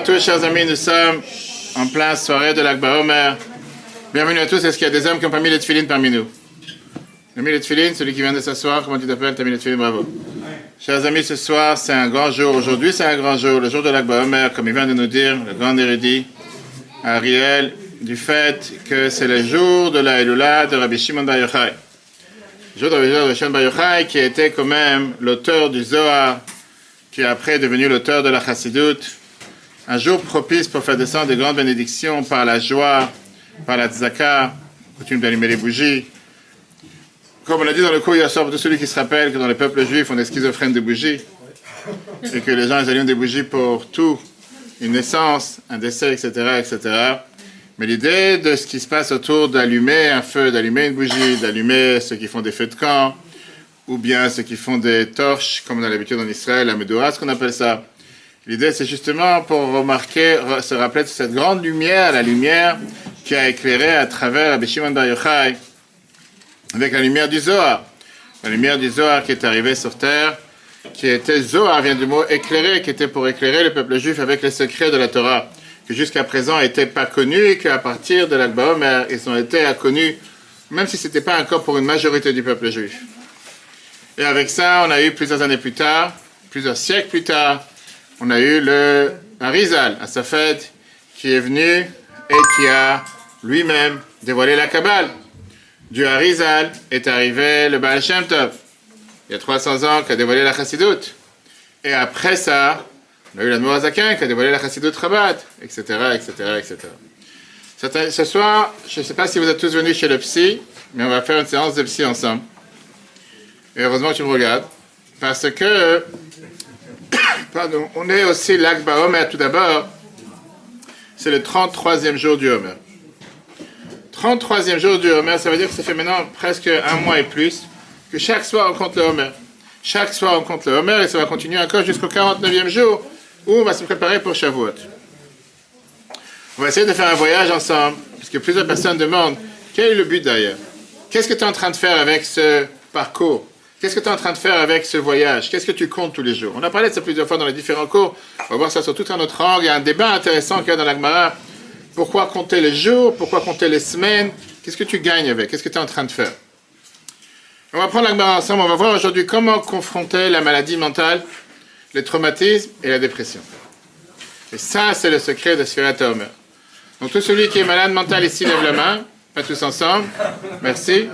à tous, chers amis. Nous sommes en pleine soirée de l'Akba Omer. Bienvenue à tous. Est-ce qu'il y a des hommes qui n'ont pas mis les tefilines parmi nous? Tu mis les tefilines Celui qui vient de s'asseoir, comment tu t'appelles? Tu as mis les tefilines, bravo. Chers amis, ce soir, c'est un grand jour. Aujourd'hui, c'est un grand jour. Le jour de l'Akba Omer, comme il vient de nous dire, le grand érudit, Ariel, du fait que c'est le jour de la Elula de Rabbi Shimon Bar Yochai. Le jour de Rabbi Shimon Bar Yochai, qui était quand même l'auteur du Zohar, qui est après devenu l'auteur de la Chassidoute, un jour propice pour faire descendre des grandes bénédictions par la joie, par la tzaka, coutume d'allumer les bougies. Comme on l'a dit dans le cours hier soir, tous celui qui se rappelle que dans les peuples juifs, on est schizophrène de bougies, et que les gens ils allument des bougies pour tout, une naissance, un décès, etc., etc. Mais l'idée de ce qui se passe autour d'allumer un feu, d'allumer une bougie, d'allumer ceux qui font des feux de camp, ou bien ceux qui font des torches, comme on a l'habitude en Israël, la Medoura, ce qu'on appelle ça. L'idée, c'est justement pour remarquer, se rappeler de cette grande lumière, la lumière qui a éclairé à travers Rabbi Shimon avec la lumière du Zohar. La lumière du Zohar qui est arrivée sur terre, qui était Zohar, vient du mot éclairer, qui était pour éclairer le peuple juif avec les secrets de la Torah, qui jusqu'à présent n'étaient pas connus et qu'à partir de mais ils ont été connus, même si ce n'était pas encore pour une majorité du peuple juif. Et avec ça, on a eu plusieurs années plus tard, plusieurs siècles plus tard, on a eu le Harizal, à sa fête, qui est venu et qui a lui-même dévoilé la Kabbale. Du Harizal est arrivé le Baal Shem Tov, il y a 300 ans, qui a dévoilé la Chassidoute. Et après ça, on a eu la Mourazakin qui a dévoilé la Chassidoute Rabat, etc., etc., etc. Ce soir, je ne sais pas si vous êtes tous venus chez le psy, mais on va faire une séance de psy ensemble. Et heureusement tu me regardes. Parce que, pardon, on est aussi l'Akba Homer tout d'abord. C'est le 33e jour du Homer. 33e jour du Homer, ça veut dire que ça fait maintenant presque un mois et plus que chaque soir on compte le Homer. Chaque soir on compte le Homer et ça va continuer encore jusqu'au 49e jour où on va se préparer pour Shavuot. On va essayer de faire un voyage ensemble, puisque plusieurs personnes demandent quel est le but d'ailleurs? Qu'est-ce que tu es en train de faire avec ce parcours? Qu'est-ce que tu es en train de faire avec ce voyage? Qu'est-ce que tu comptes tous les jours? On a parlé de ça plusieurs fois dans les différents cours. On va voir ça sur tout un autre angle. Il y a un débat intéressant qu'il y a dans l'Agmara. Pourquoi compter les jours? Pourquoi compter les semaines? Qu'est-ce que tu gagnes avec? Qu'est-ce que tu es en train de faire? On va prendre l'Agmara ensemble. On va voir aujourd'hui comment confronter la maladie mentale, les traumatismes et la dépression. Et ça, c'est le secret de Sphirat Omer. Donc tout celui qui est malade mental ici, lève la main. Pas tous ensemble. Merci.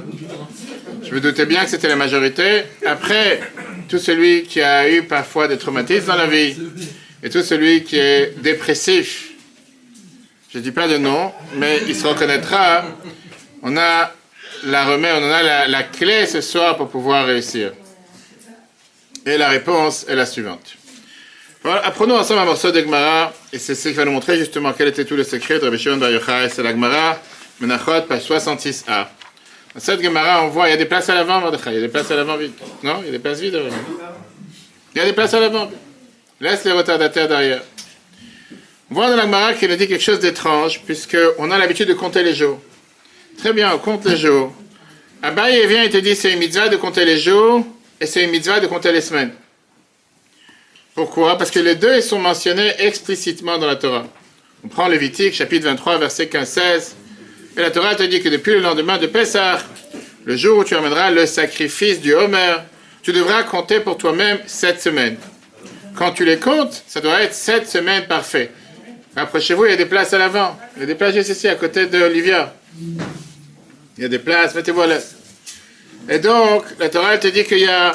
Je me doutais bien que c'était la majorité. Après, tout celui qui a eu parfois des traumatismes dans la vie, et tout celui qui est dépressif, je ne dis pas de nom, mais il se reconnaîtra. On a la remède, on a la, clé ce soir pour pouvoir réussir. Et la réponse est la suivante. Apprenons ensemble un morceau d'Egmara, et c'est ce qui va nous montrer justement quel était tout le secret de Rabbi Shimon Bar Yochai. C'est l'Agmara, Menachot, page 66a. Cette Gemara, on voit, il y a des places à l'avant. Il y a des places à l'avant vides. Non Il y a des places vides. Il y a des places à l'avant. Laisse les retardataires derrière. On voit dans la Gemara qu'il a dit quelque chose d'étrange, puisqu'on a l'habitude de compter les jours. Très bien, on compte les jours. Abaye vient et te dit c'est une mitzvah de compter les jours, et c'est une mitzvah de compter les semaines. Pourquoi? Parce que les deux ils sont mentionnés explicitement dans la Torah. On prend Lévitique, chapitre 23, verset 15-16. Et la Torah te dit que depuis le lendemain de Pessah, le jour où tu amèneras le sacrifice du Homer, tu devras compter pour toi-même sept semaines. Quand tu les comptes, ça doit être sept semaines parfaites. Approchez-vous, il y a des places à l'avant. Il y a des places juste ici, à côté de Olivia. Il y a des places, mettez-vous là. Et donc, la Torah te dit qu'il y a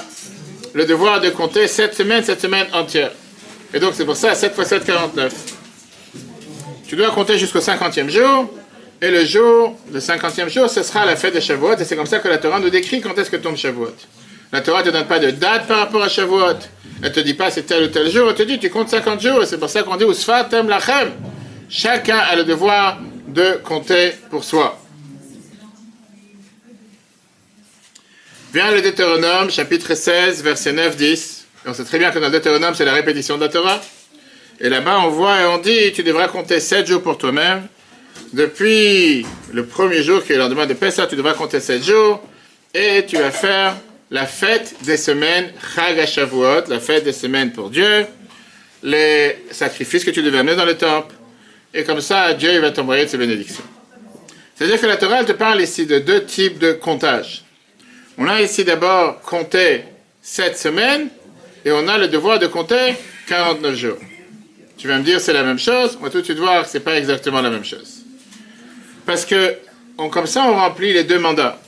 le devoir de compter sept semaines, sept semaines entières. Et donc, c'est pour ça, 7 x 7, 49. Tu dois compter jusqu'au 50e jour. Et le jour, le cinquantième jour, ce sera la fête de Shavuot. Et c'est comme ça que la Torah nous décrit quand est-ce que tombe Shavuot. La Torah ne te donne pas de date par rapport à Shavuot. Elle ne te dit pas c'est tel ou tel jour. Elle te dit tu comptes 50 jours. Et c'est pour ça qu'on dit Usfatem Lachem. Chacun a le devoir de compter pour soi. Vient le Deutéronome, chapitre 16, verset 9-10. On sait très bien que dans le Deutéronome, c'est la répétition de la Torah. Et là-bas, on voit et on dit tu devras compter 7 jours pour toi-même depuis le premier jour qui est le lendemain de Pessah, tu devras compter 7 jours et tu vas faire la fête des semaines Chag la fête des semaines pour Dieu. les sacrifices que tu devais amener dans le temple. Et comme ça, Dieu va t'envoyer ses bénédictions. C'est-à-dire que la Torah te parle ici de deux types de comptage. On a ici d'abord compté sept semaines et on a le devoir de compter 49 jours. Tu vas me dire c'est la même chose, on va tout de suite voir que ce n'est pas exactement la même chose. Parce que comme ça, on remplit les deux mandats.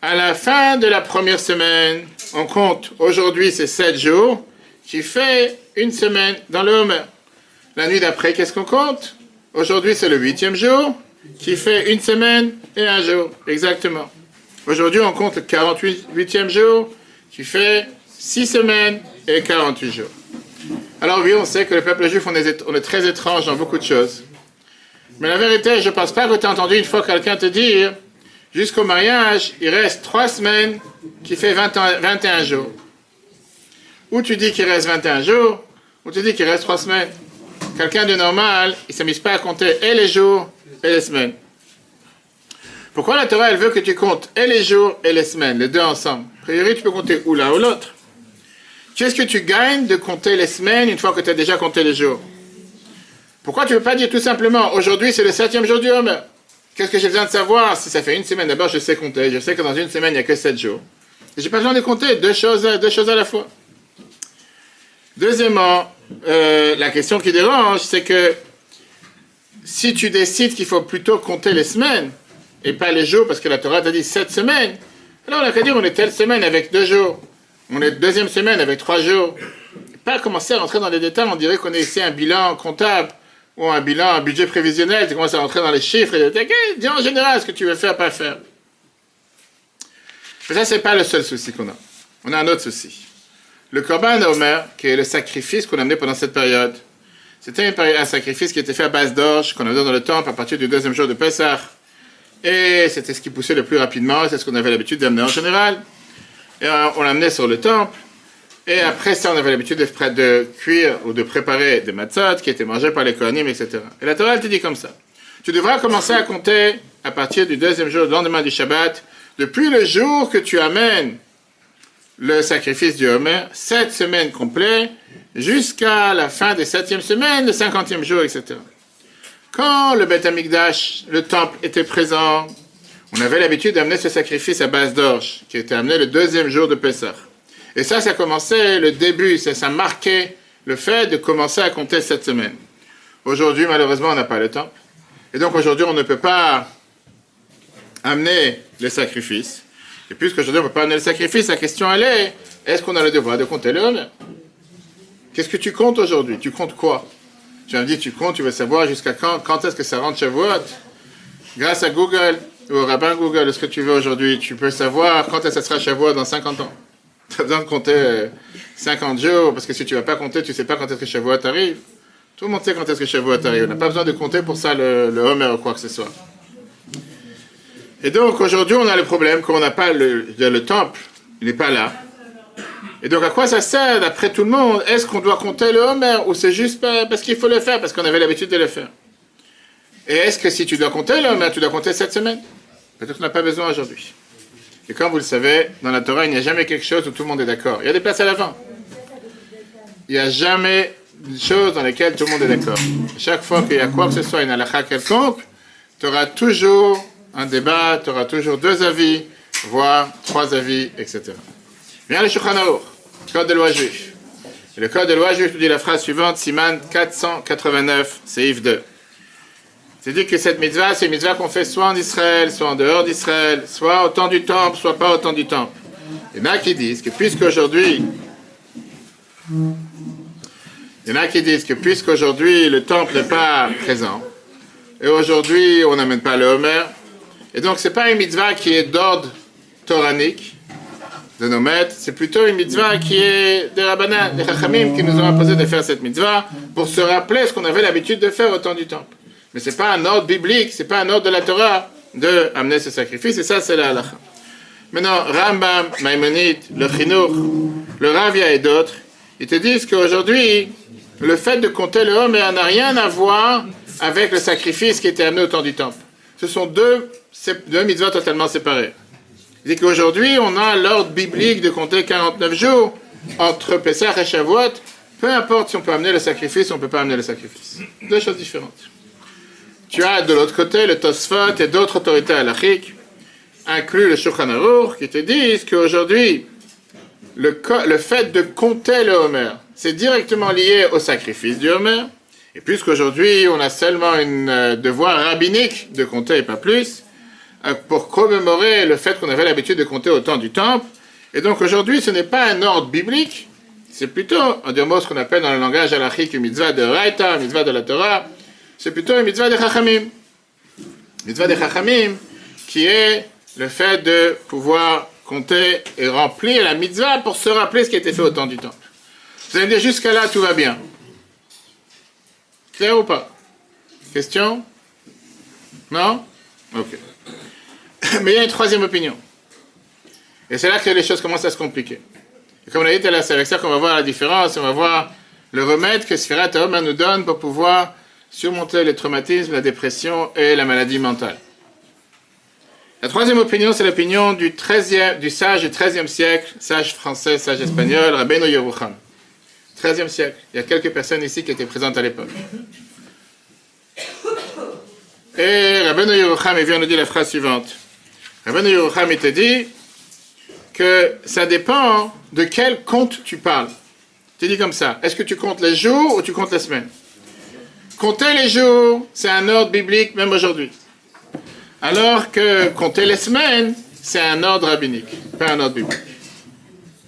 À la fin de la première semaine, on compte aujourd'hui c'est 7 jours, qui fait une semaine dans le Homer. La nuit d'après, qu'est-ce qu'on compte? Aujourd'hui c'est le huitième jour, qui fait une semaine et un jour, exactement. Aujourd'hui on compte le 48e jour, qui fait 6 semaines et 48 jours. Alors oui, on sait que le peuple juif, on est, on est très étrange dans beaucoup de choses. Mais la vérité, je ne pense pas que tu as entendu une fois quelqu'un te dire Jusqu'au mariage, il reste trois semaines qui fait 21 jours. Ou tu dis qu'il reste 21 jours, ou tu dis qu'il reste trois semaines. Quelqu'un de normal, il ne s'amuse pas à compter et les jours et les semaines. Pourquoi la Torah, elle veut que tu comptes et les jours et les semaines, les deux ensemble? A priori, tu peux compter ou l'un ou l'autre. Qu'est-ce que tu gagnes de compter les semaines une fois que tu as déjà compté les jours? Pourquoi tu ne veux pas dire tout simplement, aujourd'hui c'est le septième jour du Homer Qu'est-ce que j'ai besoin de savoir? Si ça fait une semaine D'abord, je sais compter. Je sais que dans une semaine, il n'y a que sept jours. Je n'ai pas besoin de compter deux choses, deux choses à la fois. Deuxièmement, euh, la question qui dérange, c'est que si tu décides qu'il faut plutôt compter les semaines et pas les jours, parce que la Torah t'a dit sept semaines, alors on a qu'à dire on est telle semaine avec deux jours, on est deuxième semaine avec trois jours. Pas commencer à rentrer dans les détails, on dirait qu'on est ici un bilan comptable ou un bilan, un budget prévisionnel, tu commences à rentrer dans les chiffres et tu dis en général ce que tu veux faire, pas faire. Mais ça, c'est pas le seul souci qu'on a. On a un autre souci. Le Korban Omer, qui est le sacrifice qu'on a amené pendant cette période, c'était un sacrifice qui était fait à base d'orge, qu'on amené dans le temple à partir du deuxième jour de Pessah. Et c'était ce qui poussait le plus rapidement, c'est ce qu'on avait l'habitude d'amener en général. Et on l'amenait sur le temple. Et après ça, on avait l'habitude de, cuire ou de préparer des matzot qui étaient mangés par les Kohanim, etc. Et la Torah, te dit comme ça. Tu devras commencer à compter à partir du deuxième jour, le lendemain du Shabbat, depuis le jour que tu amènes le sacrifice du Homer, sept semaines complètes, jusqu'à la fin des septième semaines, le cinquantième jour, etc. Quand le Beth Amikdash, le temple, était présent, on avait l'habitude d'amener ce sacrifice à base d'orge, qui était amené le deuxième jour de Pessah. Et ça, ça commençait le début, ça, ça marquait le fait de commencer à compter cette semaine. Aujourd'hui, malheureusement, on n'a pas le temps. Et donc aujourd'hui, on ne peut pas amener le sacrifice. Et puisqu'aujourd'hui, on ne peut pas amener le sacrifice, la question elle est, est-ce qu'on a le devoir de compter le Qu'est-ce que tu comptes aujourd'hui? Tu comptes quoi? Tu vas me dire, tu comptes, tu veux savoir jusqu'à quand, quand est-ce que ça rentre chez vous Grâce à Google ou au rabbin Google, ce que tu veux aujourd'hui, tu peux savoir quand est-ce que ça sera chez vous dans 50 ans? Tu as besoin de compter 50 jours, parce que si tu ne vas pas compter, tu ne sais pas quand est-ce que Shavuot arrive. Tout le monde sait quand est-ce que Shavuot arrive. On n'a pas besoin de compter pour ça le, le Homer ou quoi que ce soit. Et donc aujourd'hui, on a le problème qu'on n'a pas le, le temple, il n'est pas là. Et donc à quoi ça sert, d'après tout le monde? Est-ce qu'on doit compter le Homer ou c'est juste parce qu'il faut le faire, parce qu'on avait l'habitude de le faire? Et est-ce que si tu dois compter le Homer, tu dois compter cette semaine Peut-être qu'on n'a pas besoin aujourd'hui. Et comme vous le savez, dans la Torah, il n'y a jamais quelque chose où tout le monde est d'accord. Il y a des places à la fin. Il n'y a jamais une chose dans laquelle tout le monde est d'accord. Chaque fois qu'il y a quoi que ce soit, une halakha quelconque, tu auras toujours un débat, tu auras toujours deux avis, voire trois avis, etc. Viens le Shulchan code de loi juif. Et le code de loi juif nous dit la phrase suivante, Siman 489, Seif 2. C'est-à-dire que cette mitzvah, c'est une mitzvah qu'on fait soit en Israël, soit en dehors d'Israël, soit au temps du temple, soit pas au temps du temple. Il y en a qui disent que puisqu'aujourd'hui, il y en a qui disent que puisqu'aujourd'hui le temple n'est pas présent, et aujourd'hui on n'amène pas le Homer, et donc c'est pas une mitzvah qui est d'ordre toranique de nos maîtres, c'est plutôt une mitzvah qui est des rabbinats, des chachamim qui nous ont imposé de faire cette mitzvah pour se rappeler ce qu'on avait l'habitude de faire au temps du temple. Mais ce n'est pas un ordre biblique, ce n'est pas un ordre de la Torah de amener ce sacrifice, et ça, c'est la halakha. Maintenant, Rambam, Maïmonide, le Chinour, le Ravia et d'autres, ils te disent qu'aujourd'hui, le fait de compter le homme n'a rien à voir avec le sacrifice qui était amené au temps du temple. Ce sont deux, deux mitzvahs totalement séparés. Disent qu'aujourd'hui, on a l'ordre biblique de compter 49 jours entre Pessah et Shavuot, peu importe si on peut amener le sacrifice ou on ne peut pas amener le sacrifice. Deux choses différentes. Tu as de l'autre côté le Tosfot et d'autres autorités halachiques, inclus le Shulchan Aruch, qui te disent qu'aujourd'hui, le, le, fait de compter le Homer, c'est directement lié au sacrifice du Homer. Et puisqu'aujourd'hui, on a seulement un euh, devoir rabbinique de compter et pas plus, euh, pour commémorer le fait qu'on avait l'habitude de compter au temps du temple. Et donc aujourd'hui, ce n'est pas un ordre biblique, c'est plutôt, en deux mots, ce qu'on appelle dans le langage halachique une mitzvah de Raita, une mitzvah de la Torah, c'est plutôt une mitzvah de Chachamim. Mitzvah de Chachamim, qui est le fait de pouvoir compter et remplir la mitzvah pour se rappeler ce qui a été fait au temps du temple. Vous allez me dire, jusqu'à là, tout va bien. Clair ou pas? Question? Non? Ok. Mais il y a une troisième opinion. Et c'est là que les choses commencent à se compliquer. Et comme on a dit c'est avec ça qu'on va voir la différence, on va voir le remède que Sphirat nous donne pour pouvoir surmonter le traumatisme, la dépression et la maladie mentale. La troisième opinion, c'est l'opinion du, 13e, du sage du XIIIe siècle, sage français, sage espagnol, Rabbeinu Yerucham. 13e siècle. Il y a quelques personnes ici qui étaient présentes à l'époque. Et Rabbeinu Yerucham, vient nous dire la phrase suivante. Rabbeinu Yerucham, il te dit que ça dépend de quel compte tu parles. Tu dis comme ça. Est-ce que tu comptes les jours ou tu comptes les semaines Compter les jours, c'est un ordre biblique même aujourd'hui. Alors que compter les semaines, c'est un ordre rabbinique, pas un ordre biblique.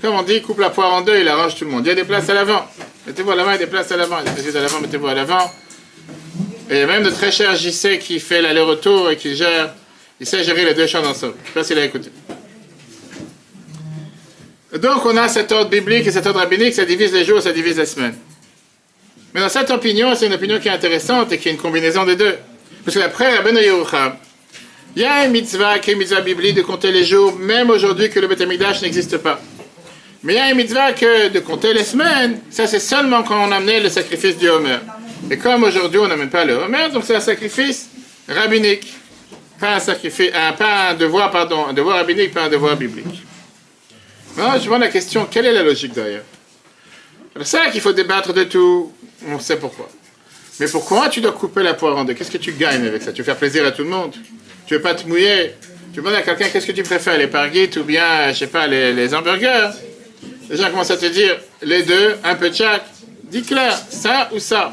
Comme on dit, coupe la poire en deux, il arrange tout le monde. Il y a des places à l'avant. Mettez-vous à l'avant, il y a des places à l'avant. Places à l'avant, mettez-vous à l'avant. Et il y a même de très cher JC qui fait l'aller-retour et qui gère, il sait gérer les deux champs ensemble. Je ne sais pas s'il a écouté. Donc on a cet ordre biblique et cet ordre rabbinique, ça divise les jours, ça divise les semaines. Mais dans cette opinion, c'est une opinion qui est intéressante et qui est une combinaison des deux. Parce que d'après Yerucham, il y a une mitzvah qui est une mitzvah biblique de compter les jours, même aujourd'hui que le Beth n'existe pas. Mais il y a une mitzvah que de compter les semaines, ça c'est seulement quand on amenait le sacrifice du Homer. Et comme aujourd'hui on n'amène pas le Homer, donc c'est un sacrifice rabbinique. Pas un, sacrifice, pas un devoir, pardon, un devoir rabbinique, pas un devoir biblique. Maintenant, je me demande la question, quelle est la logique derrière? C'est ça qu'il faut débattre de tout, on sait pourquoi. Mais pourquoi tu dois couper la poire en deux? Qu'est-ce que tu gagnes avec ça? Tu veux faire plaisir à tout le monde? Tu veux pas te mouiller? Tu demandes à quelqu'un qu'est-ce que tu préfères, les parguites ou bien, je sais pas, les, hamburgers? Les gens commencent à te dire les deux, un peu de chaque. Dis clair, ça ou ça?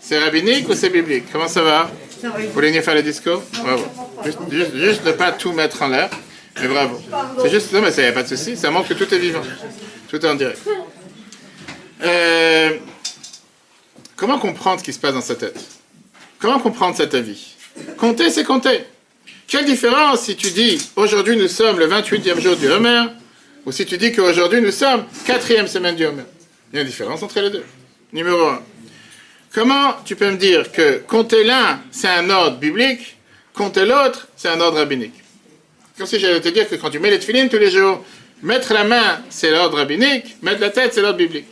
C'est rabbinique ou c'est biblique? Comment ça va? Vous voulez venir faire le discours? Bravo. Juste, juste, ne pas tout mettre en l'air. Mais bravo. C'est juste, non mais ça n'y a pas de souci, ça montre que tout est vivant. Tout est en direct. Euh, Comment comprendre ce qui se passe dans sa tête? Comment comprendre cet avis? Compter, c'est compter. Quelle différence si tu dis aujourd'hui nous sommes le 28e jour du Homer ou si tu dis qu'aujourd'hui nous sommes quatrième semaine du Homer? Il y a une différence entre les deux. Numéro 1. Comment tu peux me dire que compter l'un, c'est un ordre biblique, compter l'autre, c'est un ordre rabbinique? Comme si j'allais te dire que quand tu mets les tefilines tous les jours, mettre la main, c'est l'ordre rabbinique, mettre la tête, c'est l'ordre biblique.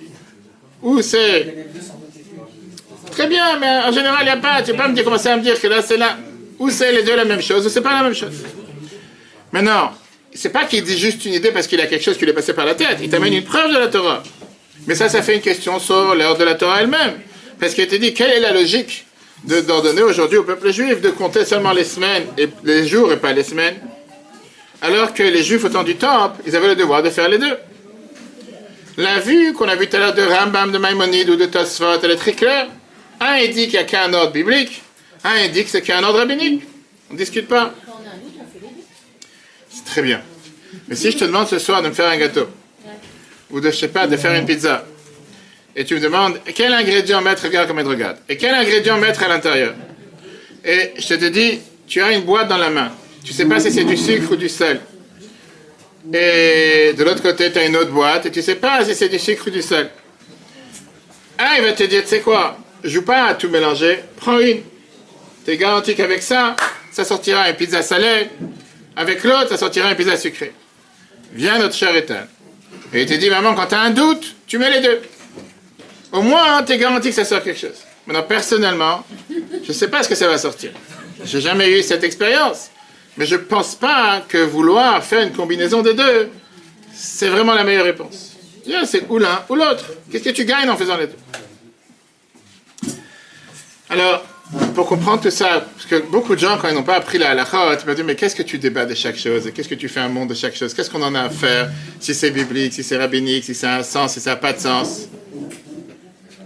Ou c'est Très bien, mais en général, il n'y a pas. Tu peux pas me dire, commencer à me dire que là, c'est là. Ou c'est les deux la même chose, ou c'est pas la même chose. Maintenant, c'est pas qu'il dit juste une idée parce qu'il a quelque chose qui lui est passé par la tête. Il t'amène une preuve de la Torah. Mais ça, ça fait une question sur l'heure de la Torah elle-même. Parce qu'il te dit, quelle est la logique d'ordonner aujourd'hui au peuple juif de compter seulement les semaines, et les jours et pas les semaines, alors que les juifs au temps du temple, ils avaient le devoir de faire les deux. La vue qu'on a vue tout à l'heure de Rambam, de Maïmonide ou de Tosfot, elle est très claire. Un indique qu'il n'y a qu'un ordre biblique, un indique qu'il y a un ordre rabbinique. On ne discute pas. C'est très bien. Mais si je te demande ce soir de me faire un gâteau, ou de, je sais pas, de faire une pizza, et tu me demandes quel ingrédient mettre, regarde comme elle regarde, et quel ingrédient mettre à l'intérieur, et je te dis, tu as une boîte dans la main, tu ne sais pas si c'est du sucre ou du sel, et de l'autre côté, tu as une autre boîte, et tu sais pas si c'est du sucre ou du sel. Un, il va te dire, tu sais quoi, joue pas à tout mélanger, prends une. Tu es garanti qu'avec ça, ça sortira une pizza salée. Avec l'autre, ça sortira une pizza sucrée. Viens notre cher Ethan. Et il te dit, maman, quand tu as un doute, tu mets les deux. Au moins, tu es garanti que ça sort quelque chose. Maintenant, personnellement, je ne sais pas ce que ça va sortir. J'ai jamais eu cette expérience. Mais je ne pense pas que vouloir faire une combinaison des deux, c'est vraiment la meilleure réponse. C'est ou l'un ou l'autre. Qu'est-ce que tu gagnes en faisant les deux? Alors, pour comprendre tout ça, parce que beaucoup de gens, quand ils n'ont pas appris la halakha, ils me disent, mais qu'est-ce que tu débats de chaque chose? Qu'est-ce que tu fais un monde de chaque chose? Qu'est-ce qu'on en a à faire? Si c'est biblique, si c'est rabbinique, si ça a un sens, si ça n'a pas de sens?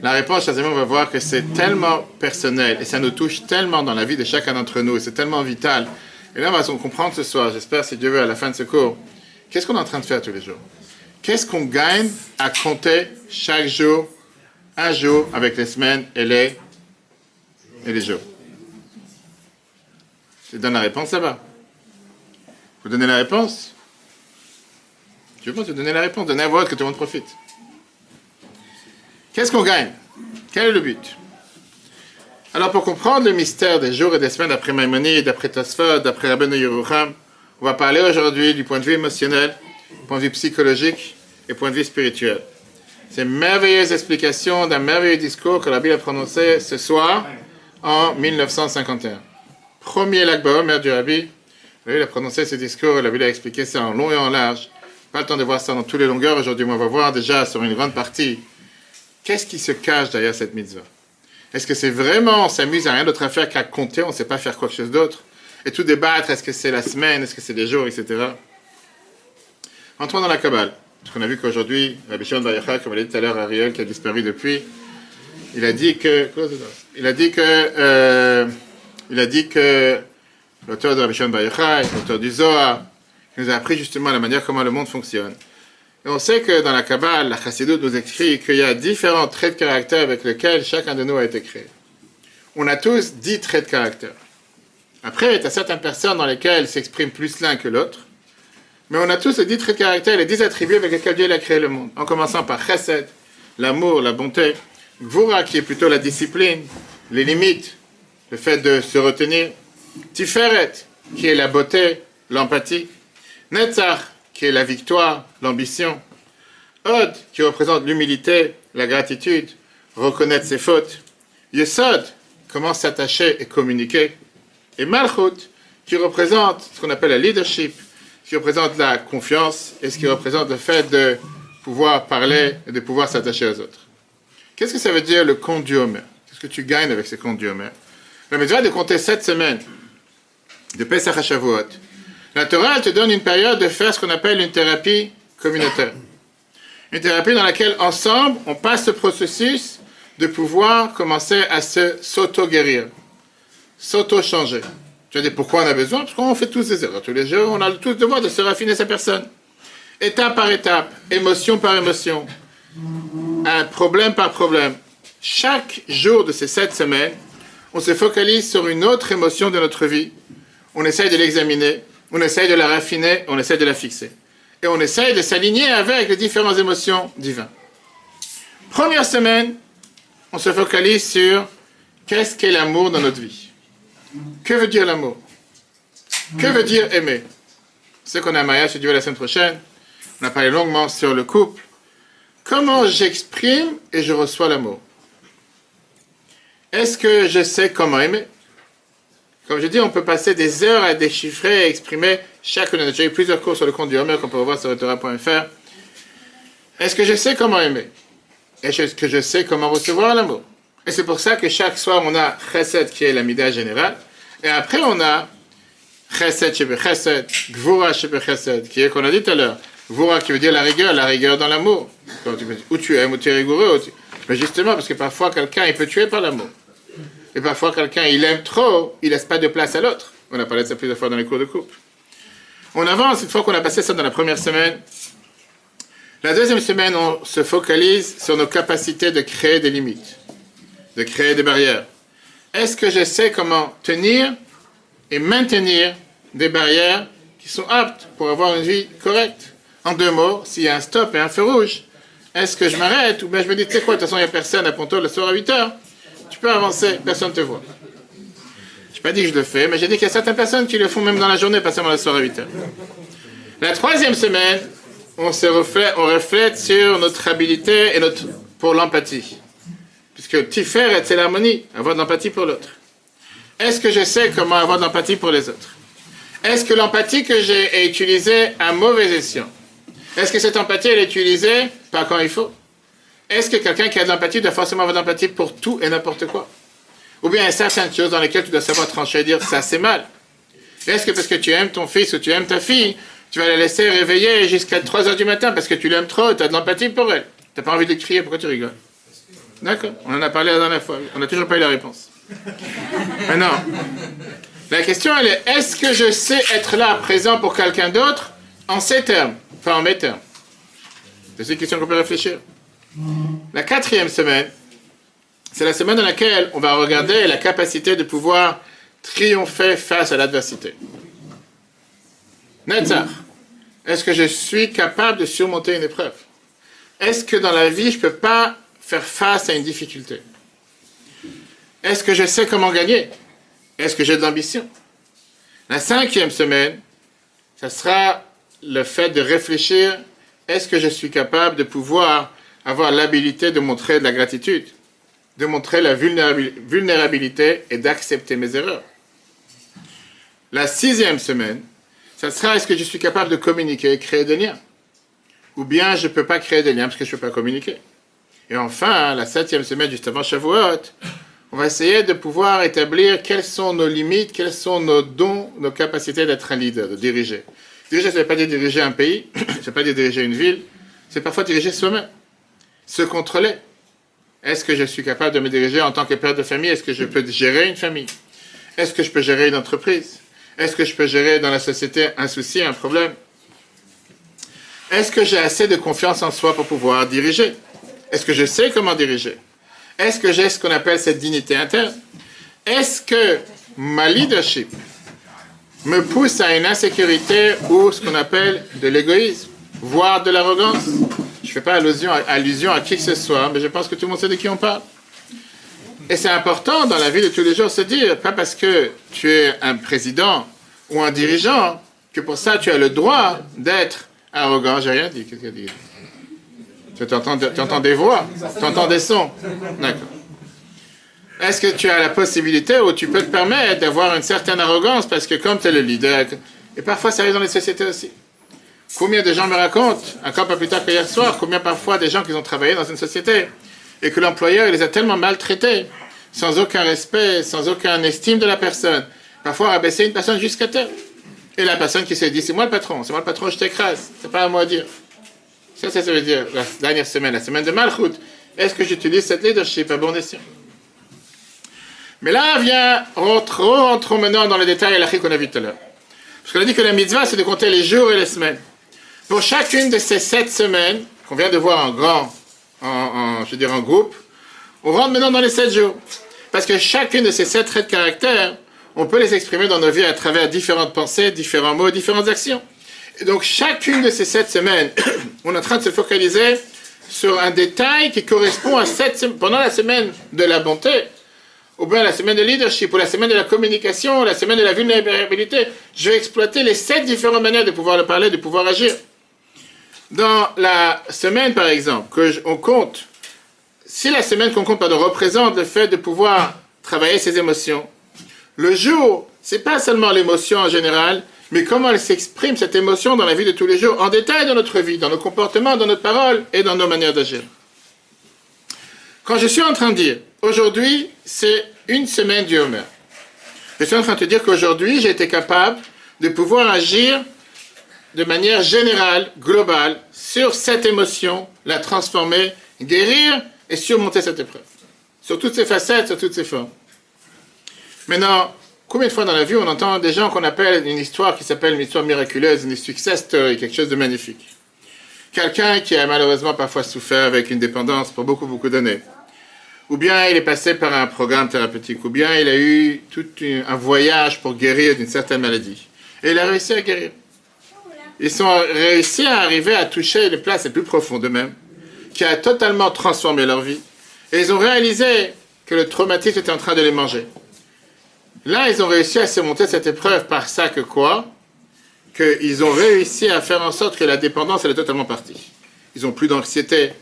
La réponse, chers amis, on va voir que c'est tellement personnel et ça nous touche tellement dans la vie de chacun d'entre nous et c'est tellement vital. Et là, on va comprendre ce soir, j'espère, si Dieu veut, à la fin de ce cours, qu'est-ce qu'on est en train de faire tous les jours? Qu'est-ce qu'on gagne à compter chaque jour, un jour, avec les semaines et les et les jours. Je donne la réponse là-bas. Vous donnez la réponse? Je pense que vous donnez la réponse? Donnez à voix que tout le monde profite. Qu'est-ce qu'on gagne? Quel est le but? Alors, pour comprendre le mystère des jours et des semaines d'après Maïmonide, d'après Tosfot, d'après Rabbeinu Yerucham, on va parler aujourd'hui du point de vue émotionnel, du point de vue psychologique et du point de vue spirituel. C'est une merveilleuse explication d'un merveilleux discours que la Bible a prononcé ce soir en 1951. Premier lac mère du Rabbi. Il a prononcé ce discours, il a expliqué ça en long et en large. Pas le temps de voir ça dans toutes les longueurs. Aujourd'hui, on va voir déjà sur une grande partie qu'est-ce qui se cache derrière cette mitzvah? Est-ce que c'est vraiment, on s'amuse à rien d'autre à faire qu'à compter, on ne sait pas faire quoi chose d'autre? Et tout débattre, est-ce que c'est la semaine, est-ce que c'est des jours, etc. Entrons dans la Kabbale. Parce qu'on a vu qu'aujourd'hui, Rabbi Shimon comme l'a dit tout à l'heure, Ariel, qui a disparu depuis, il a dit que, il a dit que, euh, il a dit que l'auteur de Rabbi Shimon l'auteur du Zohar, nous a appris justement la manière comment le monde fonctionne. Et on sait que dans la Kabbale, la Chassidut nous écrit qu'il y a différents traits de caractère avec lesquels chacun de nous a été créé. On a tous dix traits de caractère. Après, il y a certaines personnes dans lesquelles s'exprime plus l'un que l'autre. Mais on a tous les dix traits de caractère, les dix attributs avec lesquels Dieu a créé le monde. En commençant par chesed, l'amour, la bonté. Gvura, qui est plutôt la discipline, les limites, le fait de se retenir. Tiferet, qui est la beauté, l'empathie. Netzach, qui est la victoire, l'ambition. Od, qui représente l'humilité, la gratitude, reconnaître ses fautes. Yesod, comment s'attacher et communiquer. Et Malchut, qui représente ce qu'on appelle la leadership, qui représente la confiance et ce qui représente le fait de pouvoir parler et de pouvoir s'attacher aux autres. Qu'est-ce que ça veut dire le compte du Homer Qu'est-ce que tu gagnes avec ce compte du Homer La mitzvah de compter sept semaines de Pesach à Shavuot. La Torah, te donne une période de faire ce qu'on appelle une thérapie communautaire. Une thérapie dans laquelle, ensemble, on passe ce processus de pouvoir commencer à se s'auto-guérir, s'auto-changer. Tu vas dire pourquoi on a besoin? Parce qu'on fait tous des erreurs tous les jours, on a tous le devoir de se raffiner sa personne. Étape par étape, émotion par émotion, un problème par problème. Chaque jour de ces sept semaines, on se focalise sur une autre émotion de notre vie. On essaye de l'examiner, on essaye de la raffiner, on essaye de la fixer. Et on essaye de s'aligner avec les différentes émotions divines. Première semaine, on se focalise sur qu'est-ce qu'est l'amour dans notre vie. Que veut dire l'amour? Que veut dire aimer? C'est qu'on a un mariage, c'est Dieu la semaine prochaine. On a parlé longuement sur le couple comment j'exprime et je reçois l'amour. Est-ce que je sais comment aimer? Comme je dis, on peut passer des heures à déchiffrer et exprimer chaque de J'ai eu plusieurs cours sur le compte du Homer qu'on peut voir sur Torah.fr. Est-ce que je sais comment aimer? Est-ce que je sais comment recevoir l'amour? Et c'est pour ça que chaque soir, on a Chesed qui est l'amida générale. Et après, on a Chesed Shebe Chesed, Gvura Shebe Chesed, qui est qu'on a dit tout à l'heure. Gvura qui veut dire la rigueur, la rigueur dans l'amour. Ou tu aimes ou tu es rigoureux. Mais justement, parce que parfois quelqu'un, il peut tuer par l'amour. Et parfois quelqu'un, il aime trop, il laisse pas de place à l'autre. On a parlé de ça plusieurs fois dans les cours de couple. On avance, une fois qu'on a passé ça dans la première semaine. La deuxième semaine, on se focalise sur nos capacités de créer des limites, de créer des barrières. Est-ce que je sais comment tenir et maintenir des barrières qui sont aptes pour avoir une vie correcte? En deux mots, s'il y a un stop et un feu rouge, est-ce que je m'arrête ou bien je me dis, tu sais quoi, de toute façon, il n'y a personne à Ponto le soir à 8 heures. Tu peux avancer, personne ne te voit. Je n'ai pas dit que je le fais, mais j'ai dit qu'il y a certaines personnes qui le font même dans la journée, pas seulement le soir à 8 heures. La troisième semaine, on, se reflète, sur notre habilité et notre, pour l'empathie. Puisque Tiferet, c'est l'harmonie, avoir de l'empathie pour l'autre. Est-ce que je sais comment avoir de l'empathie pour les autres? Est-ce que l'empathie que j'ai est utilisée à mauvais escient? Est-ce que cette empathie, elle est utilisée pas quand il faut. Est-ce que quelqu'un qui a de l'empathie doit forcément avoir de l'empathie pour tout et n'importe quoi? Ou bien il y a certaines choses dans lesquelles tu dois savoir trancher et dire ça c'est mal? Est-ce que parce que tu aimes ton fils ou tu aimes ta fille, tu vas la laisser réveiller jusqu'à 3 heures du matin parce que tu l'aimes trop, tu as de l'empathie pour elle? Tu n'as pas envie de crier, pourquoi tu rigoles? D'accord, on en a parlé la dernière fois, on n'a toujours pas eu la réponse. Maintenant, la question elle est est-ce que je sais être là, présent pour quelqu'un d'autre en ces termes, enfin en mes termes C'est une question qu'on peut réfléchir. La quatrième semaine, c'est la semaine dans laquelle on va regarder la capacité de pouvoir triompher face à l'adversité. Netzach, est-ce que je suis capable de surmonter une épreuve? Est-ce que dans la vie, je ne peux pas faire face à une difficulté? Est-ce que je sais comment gagner? Est-ce que j'ai de l'ambition? La cinquième semaine, ça sera le fait de réfléchir, est-ce que je suis capable de pouvoir avoir l'habilité de montrer de la gratitude, de montrer la vulnérabilité et d'accepter mes erreurs? La sixième semaine, ça sera est-ce que je suis capable de communiquer et créer des liens? Ou bien je ne peux pas créer des liens parce que je ne peux pas communiquer? Et enfin, la septième semaine, juste avant Shavuot, on va essayer de pouvoir établir quelles sont nos limites, quels sont nos dons, nos capacités d'être un leader, de diriger. Diriger, ça ne veut pas dire diriger un pays, ça ne veut pas dire diriger une ville, c'est parfois diriger soi-même. Se contrôler. Est-ce que je suis capable de me diriger en tant que père de famille? Est-ce que je peux gérer une famille? Est-ce que je peux gérer une entreprise? Est-ce que je peux gérer dans la société un souci, un problème? Est-ce que j'ai assez de confiance en soi pour pouvoir diriger? Est-ce que je sais comment diriger? Est-ce que j'ai ce qu'on appelle cette dignité interne? Est-ce que ma leadership me pousse à une insécurité ou ce qu'on appelle de l'égoïsme, voire de l'arrogance. Je ne fais pas allusion à, qui que ce soit, mais je pense que tout le monde sait de qui on parle. Et c'est important dans la vie de tous les jours de se dire, pas parce que tu es un président ou un dirigeant, que pour ça tu as le droit d'être arrogant. J'ai rien dit. Qu'est-ce qu'il a Tu entends, entends des voix, tu entends des sons. D'accord. Est-ce que tu as la possibilité ou tu peux te permettre d'avoir une certaine arrogance parce que comme tu es le leader, et parfois ça arrive dans les sociétés aussi. Combien de gens me racontent, encore pas plus tard qu'hier soir, combien parfois des gens qui ont travaillé dans une société et que l'employeur les a tellement maltraités, sans aucun respect, sans aucune estime de la personne, parfois rabaisser une personne jusqu'à terre. Et la personne qui s'est dit, c'est moi le patron, c'est moi le patron, je t'écrase, c'est pas à moi à dire. Ça, ça, veut dire la dernière semaine, la semaine de Malchut. Est-ce que j'utilise cette leadership à bon escient? Mais là, vient, rentrons, maintenant dans les détails la qu'on a vu tout à l'heure. Parce qu'on a dit que la mitzvah, c'est de compter les jours et les semaines. Pour chacune de ces sept semaines, qu'on vient de voir en grand, en, je veux dire en groupe, on rentre maintenant dans les sept jours. Parce que chacune de ces sept traits de caractère, on peut les exprimer dans nos vies à travers différentes pensées, différents mots, différentes actions. Et donc, chacune de ces sept semaines, on est en train de se focaliser sur un détail qui correspond à sept pendant la semaine de la bonté ou bien la semaine de leadership, ou la semaine de la communication, la semaine de la vulnérabilité, je vais exploiter les sept différentes manières de pouvoir le parler, de pouvoir agir. Dans la semaine, par exemple, que on compte, si la semaine qu'on compte pardon, représente le fait de pouvoir travailler ses émotions, le jour, c'est pas seulement l'émotion en général, mais comment elle s'exprime, cette émotion, dans la vie de tous les jours, en détail dans notre vie, dans nos comportements, dans notre parole et dans nos manières d'agir. Quand je suis en train de dire, aujourd'hui, c'est une semaine du Homer. Je suis en train de te dire qu'aujourd'hui, j'ai été capable de pouvoir agir de manière générale, globale, sur cette émotion, la transformer, guérir et surmonter cette épreuve. Sur toutes ses facettes, sur toutes ses formes. Maintenant, combien de fois dans la vie on entend des gens qu'on appelle une histoire qui s'appelle une histoire miraculeuse, une success story, quelque chose de magnifique? Quelqu'un qui a malheureusement parfois souffert avec une dépendance pour beaucoup, beaucoup d'années ou bien il est passé par un programme thérapeutique, ou bien il a eu tout un voyage pour guérir d'une certaine maladie. Et il a réussi à guérir. Ils ont réussi à arriver à toucher les places les plus profondes d'eux-mêmes, qui a totalement transformé leur vie. Et ils ont réalisé que le traumatisme était en train de les manger. Là, ils ont réussi à surmonter cette épreuve par ça que quoi? Qu'ils ont réussi à faire en sorte que la dépendance, elle est totalement partie. Ils n'ont plus d'anxiété.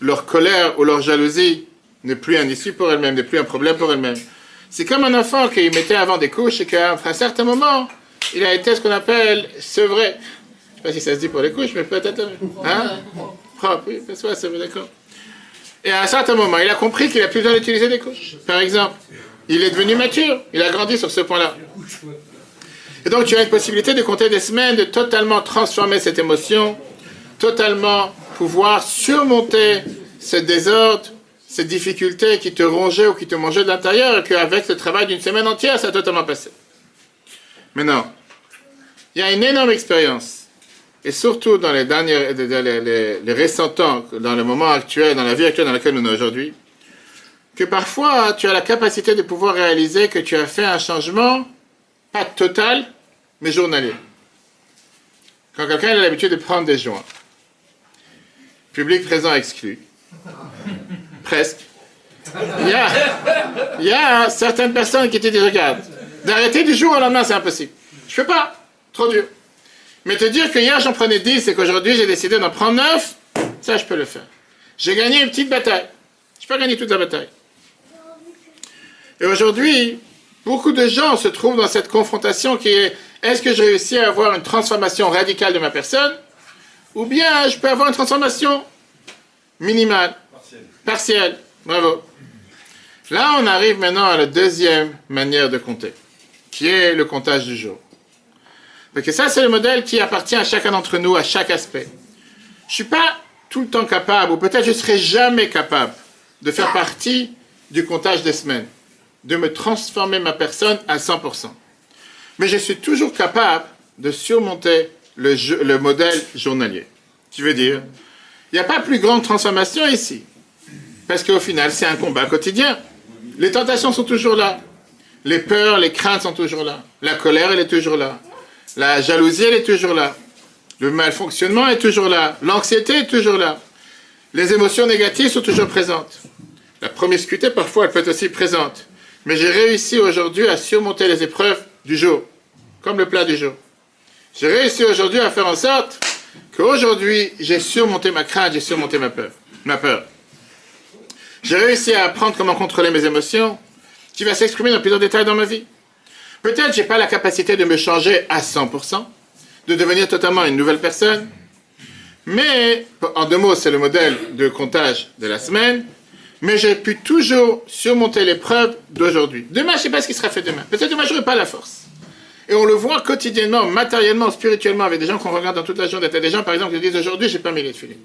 Leur colère ou leur jalousie n'est plus un issue pour elle-même, n'est plus un problème pour elle-même. C'est comme un enfant qui mettait avant des couches et qu'à un certain moment, il a été ce qu'on appelle sevré. sais pas si ça se dit pour les couches, mais peut-être. Hein? Propre, oui, c'est vrai, d'accord. Et à un certain moment, il a compris qu'il a plus besoin d'utiliser des couches. Par exemple, il est devenu mature, il a grandi sur ce point-là. Et donc tu as une possibilité de compter des semaines, de totalement transformer cette émotion, totalement pouvoir surmonter ce désordre, cette difficulté qui te rongeait ou qui te mangeait de l'intérieur, et qu'avec le travail d'une semaine entière, ça a totalement passé. Maintenant, il y a une énorme expérience, et surtout dans les derniers, les, les récents temps, dans le moment actuel, dans la vie actuelle dans laquelle nous sommes aujourd'hui, que parfois tu as la capacité de pouvoir réaliser que tu as fait un changement, pas total, mais journalier. Quand quelqu'un a l'habitude de prendre des joints, public présent exclu, presque, il y a, certaines personnes qui te disent, regarde, d'arrêter du jour au lendemain, c'est impossible. Je peux pas, trop dur. Mais te dire que hier j'en prenais 10 et qu'aujourd'hui j'ai décidé d'en prendre 9, ça je peux le faire. J'ai gagné une petite bataille. Je peux gagner toute la bataille. Et aujourd'hui, beaucoup de gens se trouvent dans cette confrontation qui est est-ce que je réussis à avoir une transformation radicale de ma personne Ou bien je peux avoir une transformation minimale, partielle. Bravo. Là, on arrive maintenant à la deuxième manière de compter, qui est le comptage du jour. Parce que ça, c'est le modèle qui appartient à chacun d'entre nous, à chaque aspect. Je ne suis pas tout le temps capable, ou peut-être je ne serai jamais capable de faire partie du comptage des semaines de me transformer ma personne à 100%. Mais je suis toujours capable de surmonter le modèle journalier. Tu veux dire, il n'y a pas plus grande transformation ici. Parce qu'au final, c'est un combat quotidien. Les tentations sont toujours là. Les peurs, les craintes sont toujours là. La colère, elle est toujours là. La jalousie, elle est toujours là. Le malfonctionnement est toujours là. L'anxiété est toujours là. Les émotions négatives sont toujours présentes. La promiscuité, parfois, elle peut être aussi présente. Mais j'ai réussi aujourd'hui à surmonter les épreuves du jour, comme le plat du jour. J'ai réussi aujourd'hui à faire en sorte qu'aujourd'hui, j'ai surmonté ma crainte, j'ai surmonté ma peur. Ma peur. J'ai réussi à apprendre comment contrôler mes émotions, qui va s'exprimer dans plusieurs détails dans ma vie. Peut-être que je n'ai pas la capacité de me changer à 100%, de devenir totalement une nouvelle personne, mais en deux mots, c'est le modèle de comptage de la semaine mais j'ai pu toujours surmonter l'épreuve d'aujourd'hui. Demain, je ne sais pas ce qui sera fait demain. Peut-être demain, je n'aurai pas la force. Et on le voit quotidiennement, matériellement, spirituellement, avec des gens qu'on regarde dans toute la journée. Il y a des gens, par exemple, qui disent aujourd'hui, j'ai pas mis les filets.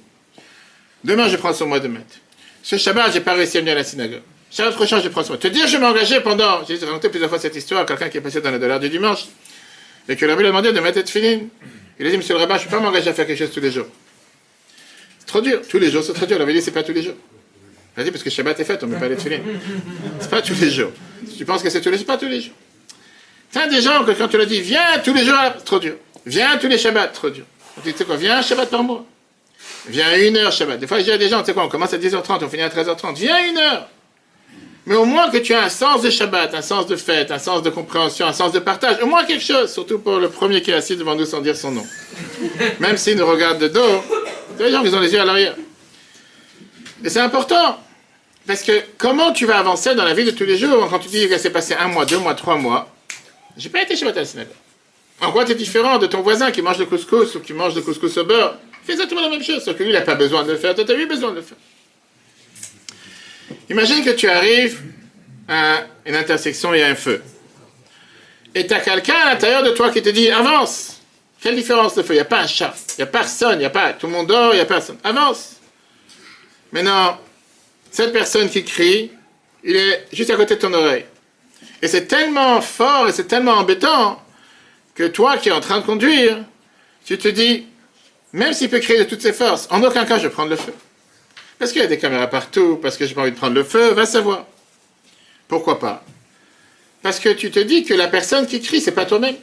Demain, je prends sur moi de mettre. Ce Shabbat, j'ai pas réussi à venir à la synagogue. Shabbat prochain, je prends moi. Te dire, je m'engageais pendant. J'ai raconté plusieurs fois cette histoire à quelqu'un qui est passé dans le dollar du dimanche. Et que l'homme lui a demandé de mettre filine. Il a dit, monsieur le rabbin, je ne peux pas m'engager à faire quelque chose tous les jours. C'est trop dur. Tous les jours, c'est trop dur. Il avait dit, c'est pas tous les jours. Vas-y, parce que Shabbat est fait, on ne peut pas les Ce C'est pas tous les jours. Tu penses que c'est tous les jours, c'est pas tous les jours. T'as des gens que quand tu leur dis, viens tous les jours, trop dur. Viens tous les Shabbats, trop dur. Tu sais quoi, viens un Shabbat par mois. Viens une heure Shabbat. Des fois, je dis à des gens, tu sais quoi, on commence à 10h30, on finit à 13h30. Viens une heure. Mais au moins que tu aies un sens de Shabbat, un sens de fête, un sens de compréhension, un sens de partage. Au moins quelque chose, surtout pour le premier qui est assis devant nous sans dire son nom. Même s'il nous regarde de dos, les gens qui ont les yeux à l'arrière. Et c'est important. Parce que comment tu vas avancer dans la vie de tous les jours quand tu dis que c'est passé un mois, deux mois, trois mois? J'ai pas été chez à synagogue. En quoi tu es différent de ton voisin qui mange le couscous ou qui mange le couscous au beurre? Fait exactement la même chose, sauf que lui, n'a pas besoin de le faire. Toi, tu as eu besoin de le faire. Imagine que tu arrives à une intersection et a un feu. Et tu as quelqu'un à l'intérieur de toi qui te dit avance. Quelle différence de feu? Il n'y a pas un chat, il n'y a personne, il n'y a pas tout le monde dort, il n'y a personne. Avance. Maintenant, cette personne qui crie, il est juste à côté de ton oreille. Et c'est tellement fort et c'est tellement embêtant que toi qui es en train de conduire, tu te dis, même s'il peut crier de toutes ses forces, en aucun cas je vais prendre le feu. Parce qu'il y a des caméras partout, parce que j'ai pas envie de prendre le feu, va savoir. Pourquoi pas? Parce que tu te dis que la personne qui crie, c'est pas toi-même.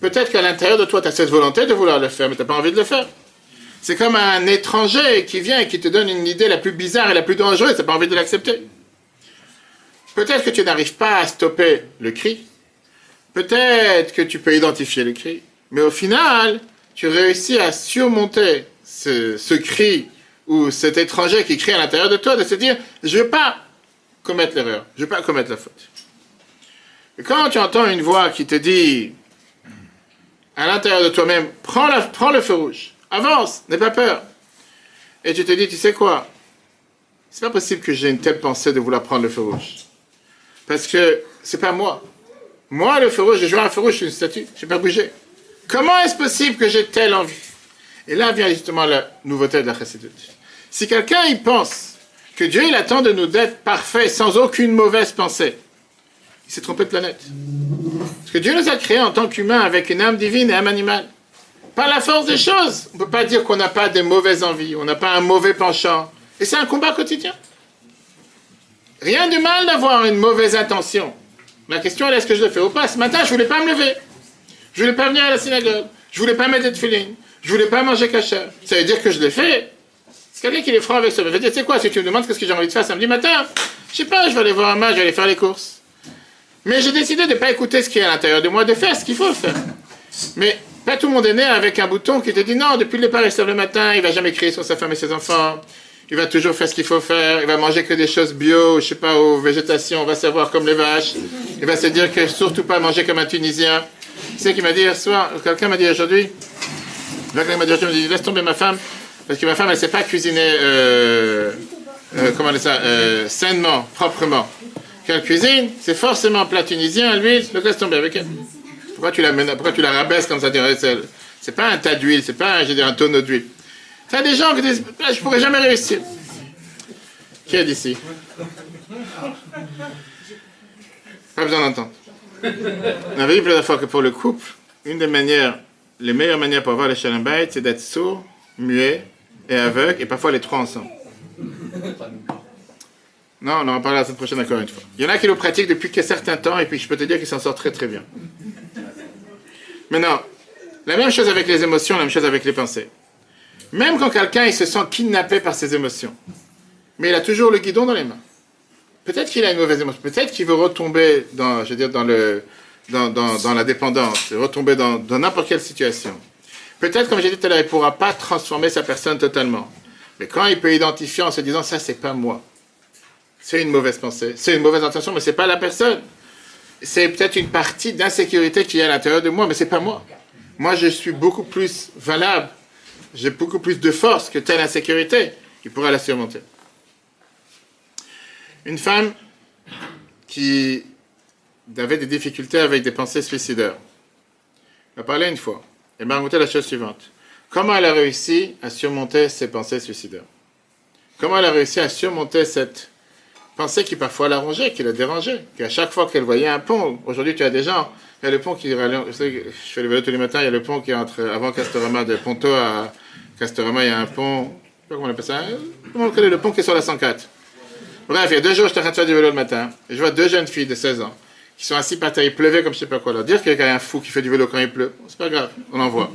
Peut-être qu'à l'intérieur de toi, tu as cette volonté de vouloir le faire, mais tu n'as pas envie de le faire. C'est comme un étranger qui vient et qui te donne une idée la plus bizarre et la plus dangereuse, tu n'as pas envie de l'accepter. Peut-être que tu n'arrives pas à stopper le cri, peut-être que tu peux identifier le cri, mais au final, tu réussis à surmonter ce, cri ou cet étranger qui crie à l'intérieur de toi, de se dire, je ne vais pas commettre l'erreur, je ne vais pas commettre la faute. Et quand tu entends une voix qui te dit, à l'intérieur de toi-même, prends, le feu rouge, avance, n'aie pas peur. Et tu te dis, tu sais quoi C'est pas possible que j'ai une telle pensée de vouloir prendre le feu rouge. Parce que c'est pas moi. Moi, le feu rouge, je joue un feu rouge, je suis une statue, je n'ai pas bougé. Comment est-ce possible que j'ai telle envie? Et là vient justement la nouveauté de la chassidut. Si quelqu'un y pense que Dieu il attend de nous d'être parfaits sans aucune mauvaise pensée, il s'est trompé de planète. Parce que Dieu nous a créés en tant qu'humains avec une âme divine et âme animale. Par la force des choses, on ne peut pas dire qu'on n'a pas de mauvaises envies, on n'a pas un mauvais penchant. Et c'est un combat quotidien. Rien de mal d'avoir une mauvaise intention. La question est est-ce que je le fais ou pas? Ce matin, je ne voulais pas me lever. Je voulais pas venir à la synagogue. Je voulais pas mettre de feeling. Je voulais pas manger cachère. Ça veut dire que je l'ai fait. C'est quelqu'un qui est franc avec ça. Je vais dire, tu sais quoi, si tu me demandes ce que j'ai envie de faire samedi matin, je sais pas, je vais aller voir un match, je vais aller faire les courses. Mais j'ai décidé de ne pas écouter ce qui est à l'intérieur de moi, de faire ce qu'il faut faire. Mais pas tout le monde est né avec un bouton qui te dit non, depuis le départ, il se le matin, il va jamais crier sur sa femme et ses enfants, il va toujours faire ce qu'il faut faire, il va manger que des choses bio, je sais pas, aux végétations, on va savoir comme les vaches, il va se dire que surtout pas manger comme un Tunisien. Sais qui m'a dit hier soir, quelqu'un m'a dit aujourd'hui, quelqu'un m'a dit laisse tomber ma femme, parce que ma femme, elle sait pas cuisiner, euh, euh, comment dire ça, euh, sainement, proprement. Qu'elle cuisine, c'est forcément plat tunisien, l'huile, le laisse tomber avec elle. Pourquoi tu la, pourquoi tu la rabaisses comme ça C'est pas un tas d'huile, c'est pas un, un tonneau d'huile. T'as des gens qui disent, ah, je pourrais jamais réussir. Qui est d'ici? Pas besoin d'entendre. On avait vu plusieurs fois que pour le couple, une des manières, les meilleures manières pour avoir les shalom c'est d'être sourd, muet et aveugle, et parfois les trois ensemble. Non, on en parlera la semaine prochaine encore une fois. Il y en a qui le pratiquent depuis un certain temps, et puis je peux te dire qu'ils s'en sortent très très bien. Maintenant, la même chose avec les émotions, la même chose avec les pensées. Même quand quelqu'un il se sent kidnappé par ses émotions, mais il a toujours le guidon dans les mains. Peut-être qu'il a une mauvaise émotion, peut-être qu'il veut retomber dans, je veux dire, dans, le, dans, dans, la dépendance, retomber dans n'importe quelle situation. Peut-être, comme j'ai dit tout à l'heure, il ne pourra pas transformer sa personne totalement. Mais quand il peut identifier en se disant ça, c'est pas moi. C'est une mauvaise pensée, c'est une mauvaise intention, mais c'est pas la personne. C'est peut-être une partie d'insécurité qui est à l'intérieur de moi, mais c'est pas moi. Moi, je suis beaucoup plus valable j'ai beaucoup plus de force que telle insécurité qui pourrait la surmonter. Une femme qui avait des difficultés avec des pensées suicidaires m'a parlé une fois et m'a raconté la chose suivante. Comment elle a réussi à surmonter ses pensées suicidaires? Comment elle a réussi à surmonter cette pensée qui parfois la rongeait, qui la dérangeait, qu'à chaque fois qu'elle voyait un pont, aujourd'hui tu as des gens, il y a le pont qui, je, je fais le vélo tous les matins, il y a le pont qui est entre, avant Castorama, de Ponto à, Castorama, il y a un pont, je sais pas comment on appelle ça, comment on le pont qui est sur la 104. Bref, il y a deux jours, j'étais en train de faire du vélo le matin, et je vois deux jeunes filles de 16 ans qui sont assises par terre, il pleuvait comme je sais pas quoi. Dire qu'il y a un fou qui fait du vélo quand il pleut, c'est pas grave, on en voit.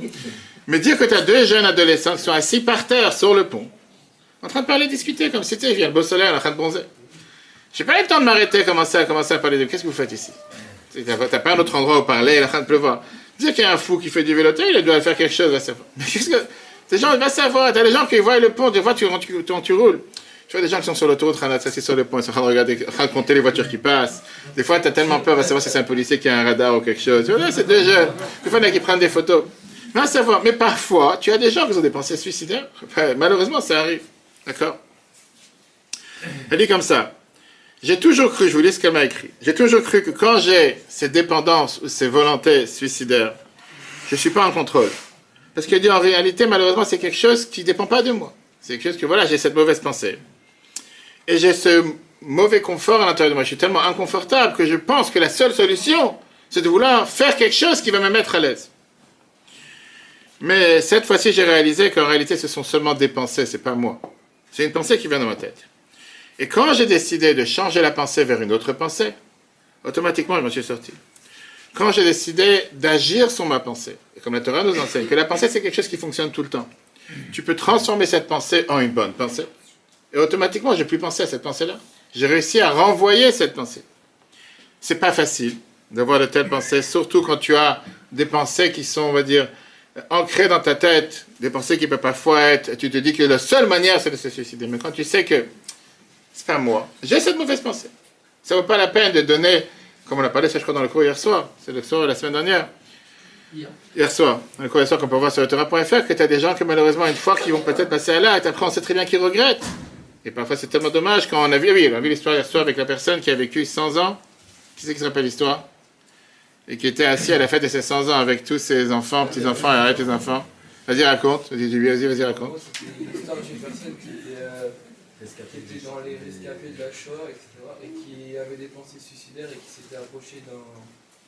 Mais dire que tu as deux jeunes adolescents qui sont assis par terre sur le pont, en train de parler, discuter, comme tu il y a le beau soleil, en train de bronzer. J'ai pas eu le temps de m'arrêter, commencer à commencer à parler de qu'est-ce que vous faites ici? T'as pas un autre endroit où parler, il est en train de pleuvoir. Dire qu'il y a un fou qui fait du vélo, il doit faire quelque chose à Mais qu'est-ce que ces gens, va savoir. T'as des gens qui voient le pont, tu, tu, tu, roules. Tu vois des gens qui sont sur l'autoroute, d'être sur le pont, ils sont en train de regarder, compter les voitures qui passent. Des fois, tu as tellement peur, va savoir si c'est un policier qui a un radar ou quelque chose. Tu vois, c'est des jeunes. Des fois, il y en a qui prennent des photos. Va savoir. Mais parfois, tu as des gens qui ont des pensées suicidaires. malheureusement, ça arrive. D'accord? Elle dit comme ça. J'ai toujours cru, je vous lis ce qu'elle m'a écrit, j'ai toujours cru que quand j'ai ces dépendances ou ces volontés suicidaires, je ne suis pas en contrôle. Parce qu'il dit en réalité, malheureusement, c'est quelque chose qui ne dépend pas de moi. C'est quelque chose que, voilà, j'ai cette mauvaise pensée. Et j'ai ce mauvais confort à l'intérieur de moi. Je suis tellement inconfortable que je pense que la seule solution, c'est de vouloir faire quelque chose qui va me mettre à l'aise. Mais cette fois-ci, j'ai réalisé qu'en réalité, ce sont seulement des pensées, c'est pas moi. C'est une pensée qui vient dans ma tête. Et quand j'ai décidé de changer la pensée vers une autre pensée, automatiquement, je m'en suis sorti quand j'ai décidé d'agir sur ma pensée, et comme la Torah nous enseigne que la pensée c'est quelque chose qui fonctionne tout le temps, tu peux transformer cette pensée en une bonne pensée, et automatiquement j'ai plus pensé à cette pensée-là. J'ai réussi à renvoyer cette pensée. C'est pas facile d'avoir de telles pensées, surtout quand tu as des pensées qui sont, on va dire, ancrées dans ta tête, des pensées qui peuvent parfois être, et tu te dis que la seule manière c'est de se suicider. Mais quand tu sais que c'est pas moi, j'ai cette mauvaise pensée, ça vaut pas la peine de donner comme on a parlé, ça je crois, dans le cours hier soir, c'est le soir de la semaine dernière. Hier soir, le cours soir qu'on peut voir sur le Torah.fr, que tu as des gens qui malheureusement une fois qui vont peut-être passer à l'acte, après on sait très bien qu'ils regrettent. Et parfois c'est tellement dommage quand on a vu, oui, on a vu l'histoire hier soir avec la personne qui a vécu 100 ans. Qui c'est qui se rappelle l'histoire? Et qui était assis à la fête de ses 100 ans avec tous ses enfants, petits-enfants et arrête les enfants. Vas-y, raconte. Vas-y, vas-y, vas-y, raconte. L'histoire d'une personne qui était, euh, qui était dans les rescapés de la Shoah, etc. et qui avait des pensées suicidaires et qui s'était approché d'un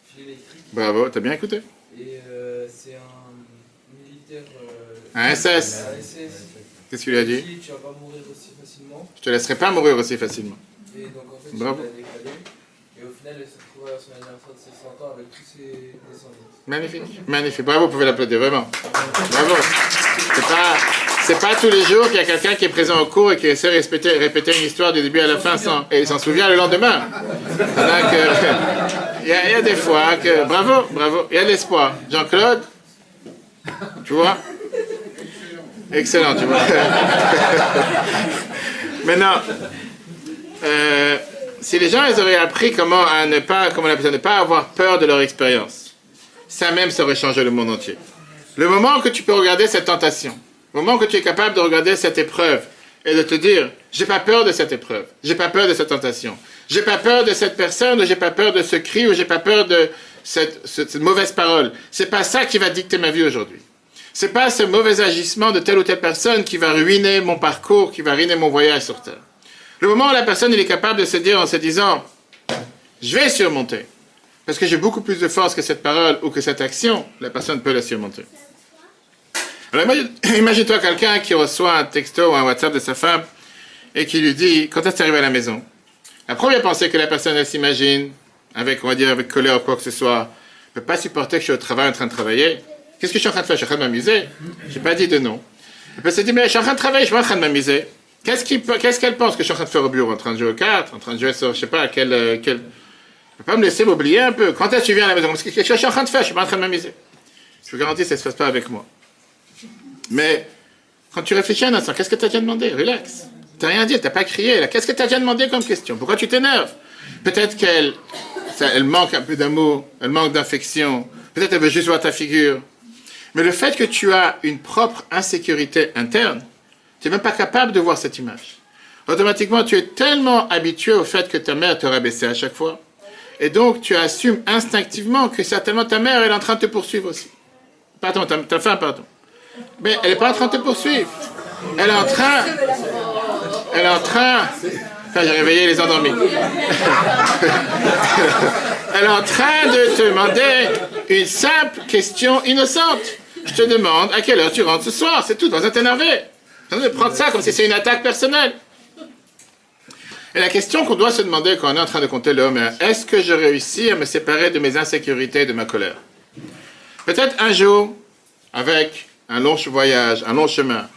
fil électrique. Bravo, t'as bien écouté. Et euh, c'est un militaire. Euh, Un SS. un SS. Qu'est-ce qu'il a dit Tu vas pas mourir aussi facilement. Je te laisserai pas mourir aussi facilement. Et donc en fait, Bravo. il l'a décalé. Et au final, elle s'est retrouvée à son anniversaire de ses 100 ans avec tous ses descendants. Magnifique, magnifique. Bravo, vous pouvez l'applaudir, vraiment. Bravo. C'est pas, c'est pas tous les jours qu'il y a quelqu'un qui est présent au cours et qui essaie de répéter, répéter une histoire du début à la fin sans, et il s'en souvient le lendemain. Il y, a, il y a des fois que, bravo, bravo, il y a de l'espoir. Jean-Claude, tu vois Excellent, tu vois. Maintenant, euh, si les gens ils auraient appris comment à ne pas, pas avoir peur de leur expérience, ça même ça aurait changé le monde entier. Le moment que tu peux regarder cette tentation, le moment que tu es capable de regarder cette épreuve et de te dire, j'ai pas peur de cette épreuve, j'ai pas peur de cette tentation, j'ai pas peur de cette personne, j'ai pas peur de ce cri, ou j'ai pas peur de cette, cette- cette mauvaise parole. C'est pas ça qui va dicter ma vie aujourd'hui. C'est pas ce mauvais agissement de telle ou telle personne qui va ruiner mon parcours, qui va ruiner mon voyage sur Terre. Le moment où la personne est capable de se dire en se disant, je vais surmonter, parce que j'ai beaucoup plus de force que cette parole ou que cette action, la personne peut la surmonter. Alors imagine- imagine-toi quelqu'un qui reçoit un texto ou un WhatsApp de sa femme et qui lui dit, quand est-ce que à la maison? La première pensée que la personne s'imagine, avec, on va dire, avec colère ou quoi que ce soit, ne peut pas supporter que je suis au travail en train de travailler. Qu'est-ce que je suis en train de faire? Je suis en train de m'amuser. Je n'ai pas dit de non. Elle peut se dire, mais je suis en train de travailler, je suis en train de m'amuser. Qu'est-ce qu'elle pense que je suis en train de faire au bureau? En train de jouer aux cartes? En train de jouer sur, je sais pas, quel... euh, quel... Elle peut pas me laisser m'oublier un peu. Quand est-ce que tu viens à la maison? Qu'est-ce que je suis en train de faire? Je suis pas en train de m'amuser. Je vous garantis, ça ne se passe pas avec moi. Mais quand tu réfléchis un instant, qu'est-ce que tu as déjà demandé? Relax. Tu n'as rien dit, tu n'as pas crié. Qu'est-ce que tu as déjà demandé comme question? Pourquoi tu t'énerves? Peut-être qu'elle elle manque un peu d'amour, elle manque d'affection. Peut-être elle veut juste voir ta figure. Mais le fait que tu as une propre insécurité interne, tu n'es même pas capable de voir cette image. Automatiquement, tu es tellement habitué au fait que ta mère te rabaissait à chaque fois. Et donc, tu assumes instinctivement que certainement ta mère, elle est en train de te poursuivre aussi. Pardon, ta, femme, pardon. Mais elle n'est pas en train de te poursuivre. Elle est en train. Elle est en train. Enfin, j'ai réveillé les endormis. elle est en train de te demander une simple question innocente. Je te demande à quelle heure tu rentres ce soir, c'est tout, dans t'énerver. Sans de prendre ça comme si c'est une attaque personnelle. Et la question qu'on doit se demander quand on est en train de compter l'homme est est-ce que je réussis à me séparer de mes insécurités et de ma colère? Peut-être un jour, avec un long voyage, un long chemin.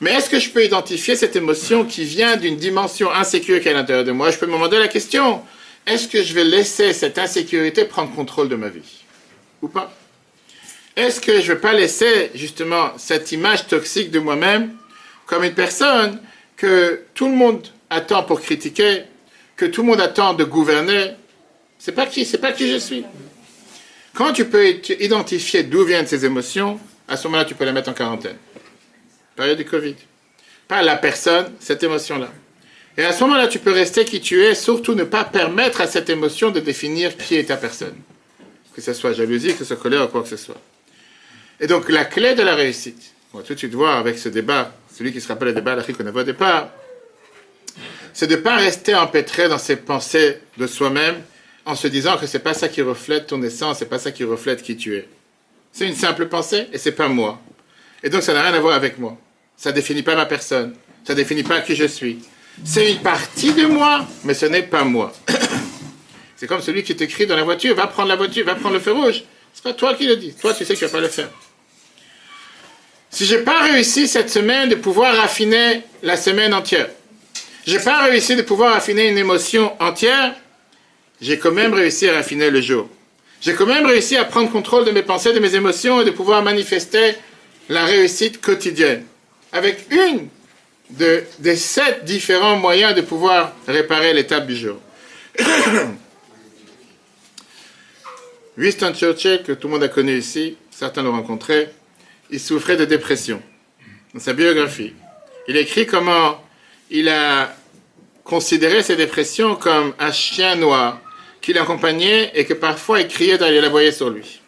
Mais est-ce que je peux identifier cette émotion qui vient d'une dimension insécure qui est à l'intérieur de moi? Je peux me demander la question est-ce que je vais laisser cette insécurité prendre contrôle de ma vie? Ou pas? Est-ce que je ne vais pas laisser justement cette image toxique de moi-même comme une personne que tout le monde attend pour critiquer, que tout le monde attend de gouverner? C'est pas qui, c'est pas qui je suis. Quand tu peux identifier d'où viennent ces émotions, à ce moment-là, tu peux les mettre en quarantaine. Période du Covid. Pas la personne, cette émotion-là. Et à ce moment-là, tu peux rester qui tu es, surtout ne pas permettre à cette émotion de définir qui est ta personne. Que ce soit jalousie, que ce soit colère ou quoi que ce soit. Et donc, la clé de la réussite, on va tout de suite voir avec ce débat, celui qui se rappelle le débat à qu'on avait au départ, c'est de ne pas rester empêtré dans ses pensées de soi-même en se disant que c'est pas ça qui reflète ton essence, c'est pas ça qui reflète qui tu es. C'est une simple pensée et c'est pas moi. Et donc ça n'a rien à voir avec moi. Ça définit pas ma personne. Ça définit pas qui je suis. C'est une partie de moi, mais ce n'est pas moi. c'est comme celui qui t'écrit dans la voiture, va prendre la voiture, va prendre le feu rouge. C'est pas toi qui le dis. Toi, tu sais que tu vas pas le faire. Si j'ai pas réussi cette semaine de pouvoir raffiner la semaine entière, j'ai pas réussi de pouvoir affiner une émotion entière, j'ai quand même réussi à raffiner le jour. J'ai quand même réussi à prendre contrôle de mes pensées, de mes émotions et de pouvoir manifester la réussite quotidienne. Avec une de, des sept différents moyens de pouvoir réparer l'étape du jour. Winston Churchill, que tout le monde a connu ici, certains l'ont rencontré, il souffrait de dépression. Dans sa biographie, il écrit comment il a considéré ses dépressions comme un chien noir qui l'accompagnait et que parfois il criait d'aller l'aboyer sur lui.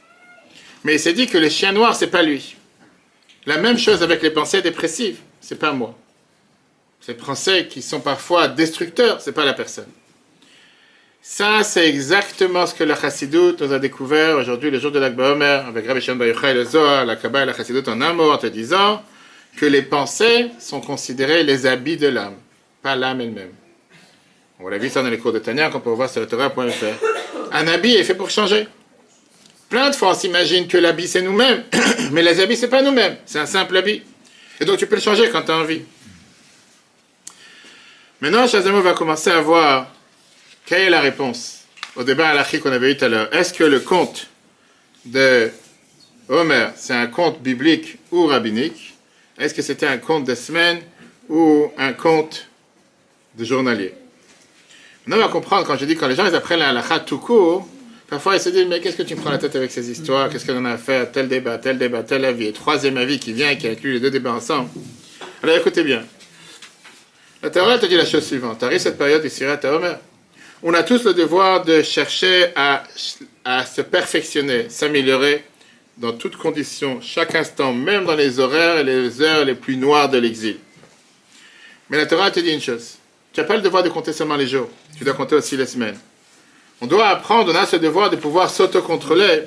Mais il s'est dit que le chien noir, c'est pas lui. La même chose avec les pensées dépressives, c'est pas moi. Ces pensées qui sont parfois destructeurs, c'est pas la personne. Ça, c'est exactement ce que la Chassidut nous a découvert aujourd'hui, le jour de l'Akba Omer, avec Rabbi Shem Baruchai, le Zohar, la Kabbalah et la Chassidut en un mot, en te disant que les pensées sont considérées les habits de l'âme, pas l'âme elle-même. On l'a vu ça dans les cours de Tania, qu'on peut voir sur le Torah.fr. Un habit est fait pour changer. Plein de fois, on s'imagine que l'habit, c'est nous-mêmes. Mais les habits, c'est pas nous-mêmes. C'est un simple habit. Et donc, tu peux le changer quand tu as envie. Maintenant, Shazamo va commencer à voir quelle est la réponse? Au débat à l'Achri qu'on avait eu tout à l'heure. Est-ce que le conte de Homer, c'est un conte biblique ou rabbinique? Est-ce que c'était un conte de semaine ou un conte de journalier? Maintenant, on va comprendre, quand je dis quand les gens ils apprennent la halakha tout court, parfois ils se disent Mais qu'est-ce que tu me prends la tête avec ces histoires? Qu'est-ce qu'on a à faire? Tel débat, tel débat, tel avis, troisième avis qui vient et qui inclut les deux débats ensemble. Alors écoutez bien. La Torah te dit la chose suivante. Arrive cette période ici à Homer. On a tous le devoir de chercher à, à se perfectionner, s'améliorer dans toutes conditions, chaque instant, même dans les horaires et les heures les plus noires de l'exil. Mais la Torah te dit une chose. Tu n'as pas le devoir de compter seulement les jours. Tu dois compter aussi les semaines. On doit apprendre, on a ce devoir de pouvoir s'autocontrôler.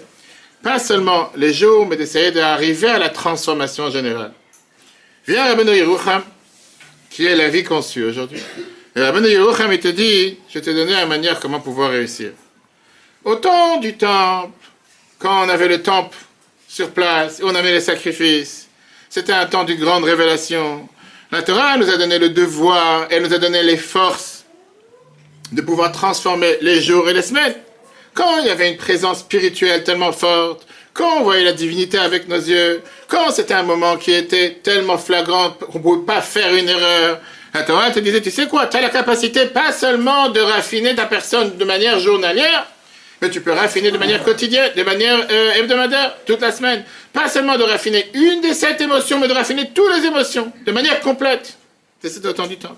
Pas seulement les jours, mais d'essayer d'arriver à la transformation générale. Viens Rabbeinu Yerucham, qui est la vie conçue aujourd'hui. Et Rabbeinu Yerucham, il te dit, je te donner la manière comment pouvoir réussir. Au temps du temple, quand on avait le temple sur place, on avait les sacrifices, c'était un temps d'une grande révélation. La Torah nous a donné le devoir, elle nous a donné les forces de pouvoir transformer les jours et les semaines. Quand il y avait une présence spirituelle tellement forte, quand on voyait la divinité avec nos yeux, quand c'était un moment qui était tellement flagrant qu'on ne pouvait pas faire une erreur, la Torah te disait, tu sais quoi, tu as la capacité pas seulement de raffiner ta personne de manière journalière, mais tu peux raffiner de manière quotidienne, de manière euh, hebdomadaire, toute la semaine. Pas seulement de raffiner une des sept émotions, mais de raffiner toutes les émotions, de manière complète. C'est autant du temps.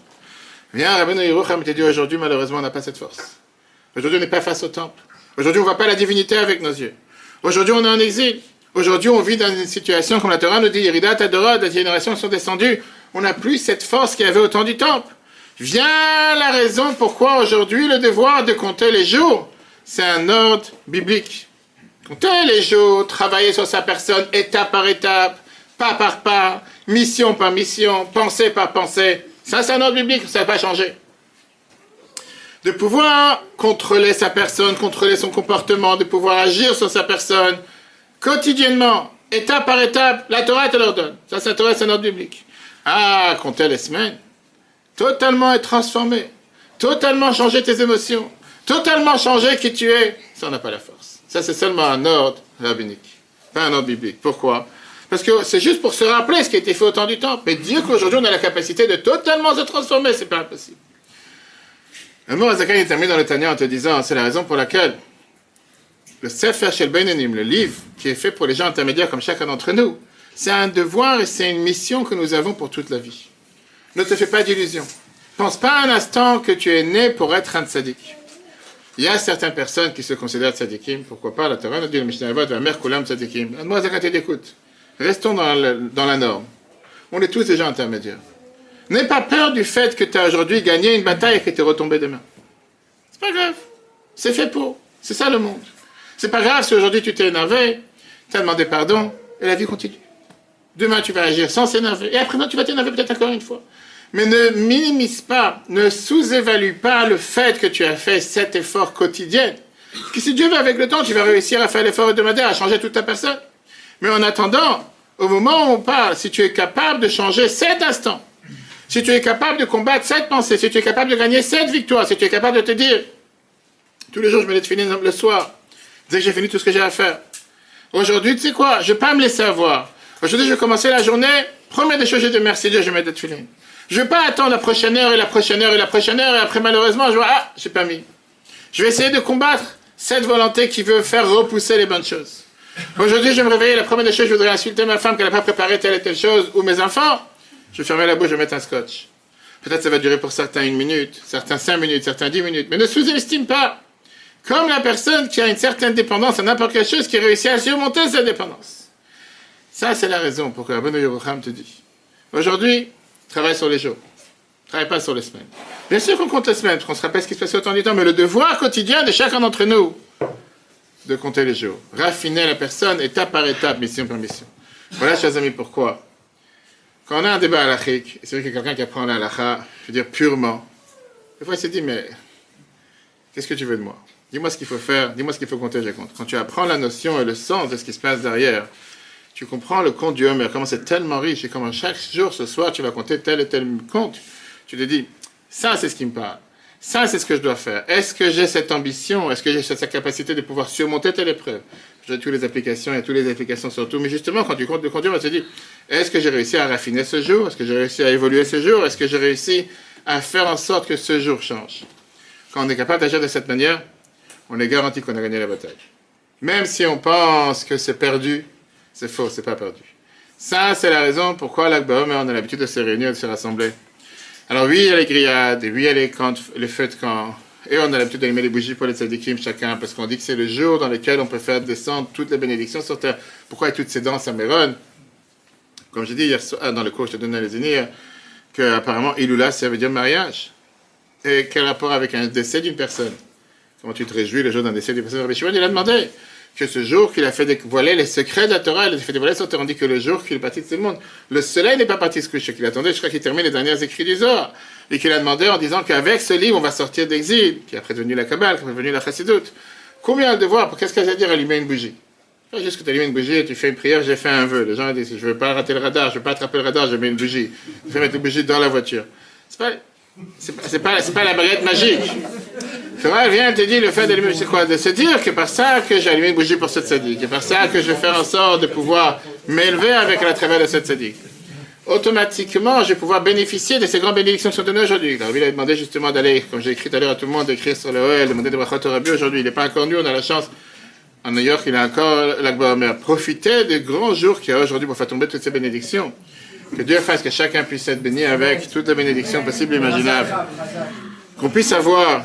Viens, Rabbeinu Yerucham te dit aujourd'hui, malheureusement, on n'a pas cette force. Aujourd'hui, on n'est pas face au temple. Aujourd'hui, on ne voit pas la divinité avec nos yeux. Aujourd'hui, on est en exil. Aujourd'hui, on vit dans une situation, comme la Torah nous dit, Iridat, Adora, des générations sont descendues. On n'a plus cette force qu'il y avait au temps du temple. Viens la raison pourquoi aujourd'hui le devoir de compter les jours c'est un ordre biblique. Compter les jours, travailler sur sa personne étape par étape, pas par pas, mission par mission, pensée par pensée. Ça, c'est un ordre biblique, ça n'a pas changé. De pouvoir contrôler sa personne, contrôler son comportement, de pouvoir agir sur sa personne quotidiennement, étape par étape, la Torah te l'ordonne. Ça, c'est la Torah, c'est un ordre biblique. Ah, compter les semaines, totalement être transformé, totalement changer tes émotions, totalement changer qui tu es, ça n'a pas la force. Ça, c'est seulement un ordre rabbinique, pas un ordre biblique. Pourquoi? Parce que c'est juste pour se rappeler ce qui a été fait au temps du temps. Mais dire qu'aujourd'hui, on a la capacité de totalement se transformer, c'est pas impossible. Un mot Azakan est terminé dans le Tanya en te disant, c'est la raison pour laquelle le Sefer Shel Beinanim, le livre qui est fait pour les gens intermédiaires comme chacun d'entre nous, c'est un devoir et c'est une mission que nous avons pour toute la vie. Ne te fais pas d'illusions. Pense pas un instant que tu es né pour être un tzaddik. Il y a certaines personnes qui se considèrent tzadikim, pourquoi pas, la Torah nous dit le Mishnah la mère Kulam tzadikim. Moi, d'écoute. Restons dans, dans la norme. On est tous déjà intermédiaires. N'aie pas peur du fait que tu as aujourd'hui gagné une bataille et que tu es retombé demain. C'est pas grave. C'est fait pour. C'est ça le monde. C'est pas grave si aujourd'hui tu t'es énervé, tu as demandé pardon, et la vie continue. Demain tu vas agir sans s'énerver, et après tu vas t'énerver peut-être encore une fois. Mais ne minimise pas, ne sous-évalue pas le fait que tu as fait cet effort quotidien. Que si Dieu veut avec le temps, tu vas réussir à faire l'effort hebdomadaire, à changer toute ta personne. Mais en attendant, au moment où on parle, si tu es capable de changer cet instant, si tu es capable de combattre cette pensée, si tu es capable de gagner cette victoire, si tu es capable de te dire, tous les jours je me laisse finir le soir, dès que j'ai fini tout ce que j'ai à faire. Aujourd'hui, tu sais quoi, je ne vais pas me laisser avoir. Aujourd'hui, je vais commencer la journée, première des choses, je dis merci Dieu, je vais mettre filines. Je ne vais pas attendre la prochaine heure et la prochaine heure et la prochaine heure et après malheureusement je vois ah j'ai pas mis. Je vais essayer de combattre cette volonté qui veut faire repousser les bonnes choses. Aujourd'hui, je me réveiller, la première des choses, je voudrais insulter ma femme qu'elle n'a pas préparé telle et telle chose, ou mes enfants. Je vais fermer la bouche, je vais mettre un scotch. Peut-être ça va durer pour certains une minute, certains cinq minutes, certains dix minutes, mais ne sous-estime pas. Comme la personne qui a une certaine dépendance à n'importe quelle chose qui réussit à surmonter sa dépendance. Ça, c'est la raison pour que Rabbeinu Yerucham te dit. Aujourd'hui, travaille sur les jours. Travaille pas sur les semaines. Bien sûr qu'on compte les semaines, qu'on se rappelle ce qui se passe au du temps, mais le devoir quotidien de chacun d'entre nous, de compter les jours. Raffiner la personne étape par étape, mission par mission. Voilà, chers amis, pourquoi. Quand on a un débat à l'Afrique, c'est vrai qu'il y a quelqu'un qui apprend la je veux dire purement, des fois il se dit, mais qu'est-ce que tu veux de moi? Dis-moi ce qu'il faut faire, dis-moi ce qu'il faut compter, je compte. Quand tu apprends la notion et le sens de ce qui se passe derrière, tu comprends le compte du Homer, comment c'est tellement riche et comment chaque jour, ce soir, tu vas compter tel et tel compte. Tu te dis, ça c'est ce qui me parle. Ça c'est ce que je dois faire. Est-ce que j'ai cette ambition? Est-ce que j'ai cette capacité de pouvoir surmonter telle épreuve? J'ai toutes les applications et toutes les applications surtout. Mais justement, quand tu comptes de conduire, on se dit, est-ce que j'ai réussi à raffiner ce jour? Est-ce que j'ai réussi à évoluer ce jour? Est-ce que j'ai réussi à faire en sorte que ce jour change? Quand on est capable d'agir de cette manière, on est garanti qu'on a gagné la bataille. Même si on pense que c'est perdu, c'est faux, c'est pas perdu. Ça, c'est la raison pourquoi l'Akba on a l'habitude de se réunir, de se rassembler. Alors oui, il y a les grillades, et oui, il y a les, les de camp, et on a l'habitude d'allumer les bougies pour les tzadikim chacun, parce qu'on dit que c'est le jour dans lequel on peut faire descendre toutes les bénédictions sur terre. Pourquoi toutes ces danses à Méron Comme j'ai dit hier soir, ah, dans le cours, je te donnais les énigmes, qu'apparemment, Iloula, ça veut dire mariage. Et quel rapport avec un décès d'une personne? Comment tu te réjouis le jour d'un décès d'une personne? Rabbi Shimon, il a demandé que ce jour qu'il a fait dévoiler les secrets de la Torah, il a fait dévoiler sur Torah, on dit que le jour qu'il est parti de ce monde, le soleil n'est pas parti se coucher, qu'il attendait jusqu'à qu'il termine les derniers écrits du Zohar, et qu'il a demandé en disant qu'avec ce livre, on va sortir d'exil, qui est après devenu la Kabbale, qui est devenu la Chassidoute. Combien de devoir, qu'est-ce qu'elle veut dire allumer une bougie? Pas juste que tu allumes une bougie et tu fais une prière, j'ai fait un vœu. Les gens disent, je veux pas rater le radar, je veux pas attraper le radar, je mets une bougie. Je vais mettre une bougie dans la voiture. C'est pas, c'est pas, pas, pas la baguette magique. Torah vient te dire le fait d'allumer, c'est quoi? De se dire que par ça que j'ai allumé une bougie pour cette sadique, et par ça que je vais faire en sorte de pouvoir m'élever avec la travers de cette sadique. Automatiquement, je vais pouvoir bénéficier de ces grandes bénédictions qui sont données aujourd'hui. Alors, il a demandé justement d'aller, comme j'ai écrit tout à l'heure à tout le monde, d'écrire sur le OL, demander de Brachot Rabbi aujourd'hui. Il n'est pas encore nu, on a la chance. En New York, il a encore l'Akbar Omer. Profitez des grands jours qu'il y a aujourd'hui pour faire tomber toutes ces bénédictions. Que Dieu fasse que chacun puisse être béni avec toutes les bénédictions possibles et imaginables. Qu'on puisse avoir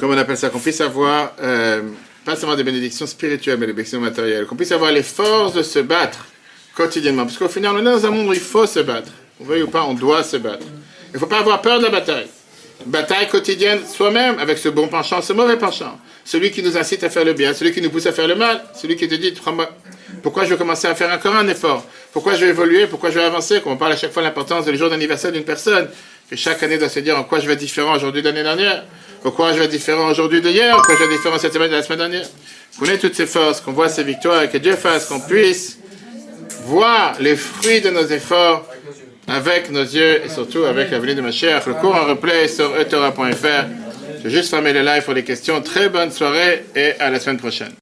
comme on appelle ça, qu'on puisse avoir, euh, pas seulement des bénédictions spirituelles, mais des bénédictions matérielles, qu'on puisse avoir les forces de se battre quotidiennement. Parce qu'au final, on est dans un monde où il faut se battre. On veut ou pas, on doit se battre. Il ne faut pas avoir peur de la bataille. Bataille quotidienne soi-même, avec ce bon penchant, ce mauvais penchant. Celui qui nous incite à faire le bien, celui qui nous pousse à faire le mal, celui qui te dit, pourquoi je vais commencer à faire encore un effort? Pourquoi je vais évoluer? Pourquoi je vais avancer? Comme on parle à chaque fois de l'importance du jour d'anniversaire d'une personne, que chaque année doit se dire en quoi je vais être différent aujourd'hui de l'année dernière. Pourquoi je vais différent aujourd'hui d'hier? Pourquoi je vais différent cette semaine de la semaine dernière? Qu'on ait toutes ces forces, qu'on voit ces victoires et que Dieu fasse qu'on puisse voir les fruits de nos efforts avec nos yeux et surtout avec l'avenir de ma chère. Le cours en replay sur etora.fr. Je vais juste fermer le live pour les questions. Très bonne soirée et à la semaine prochaine.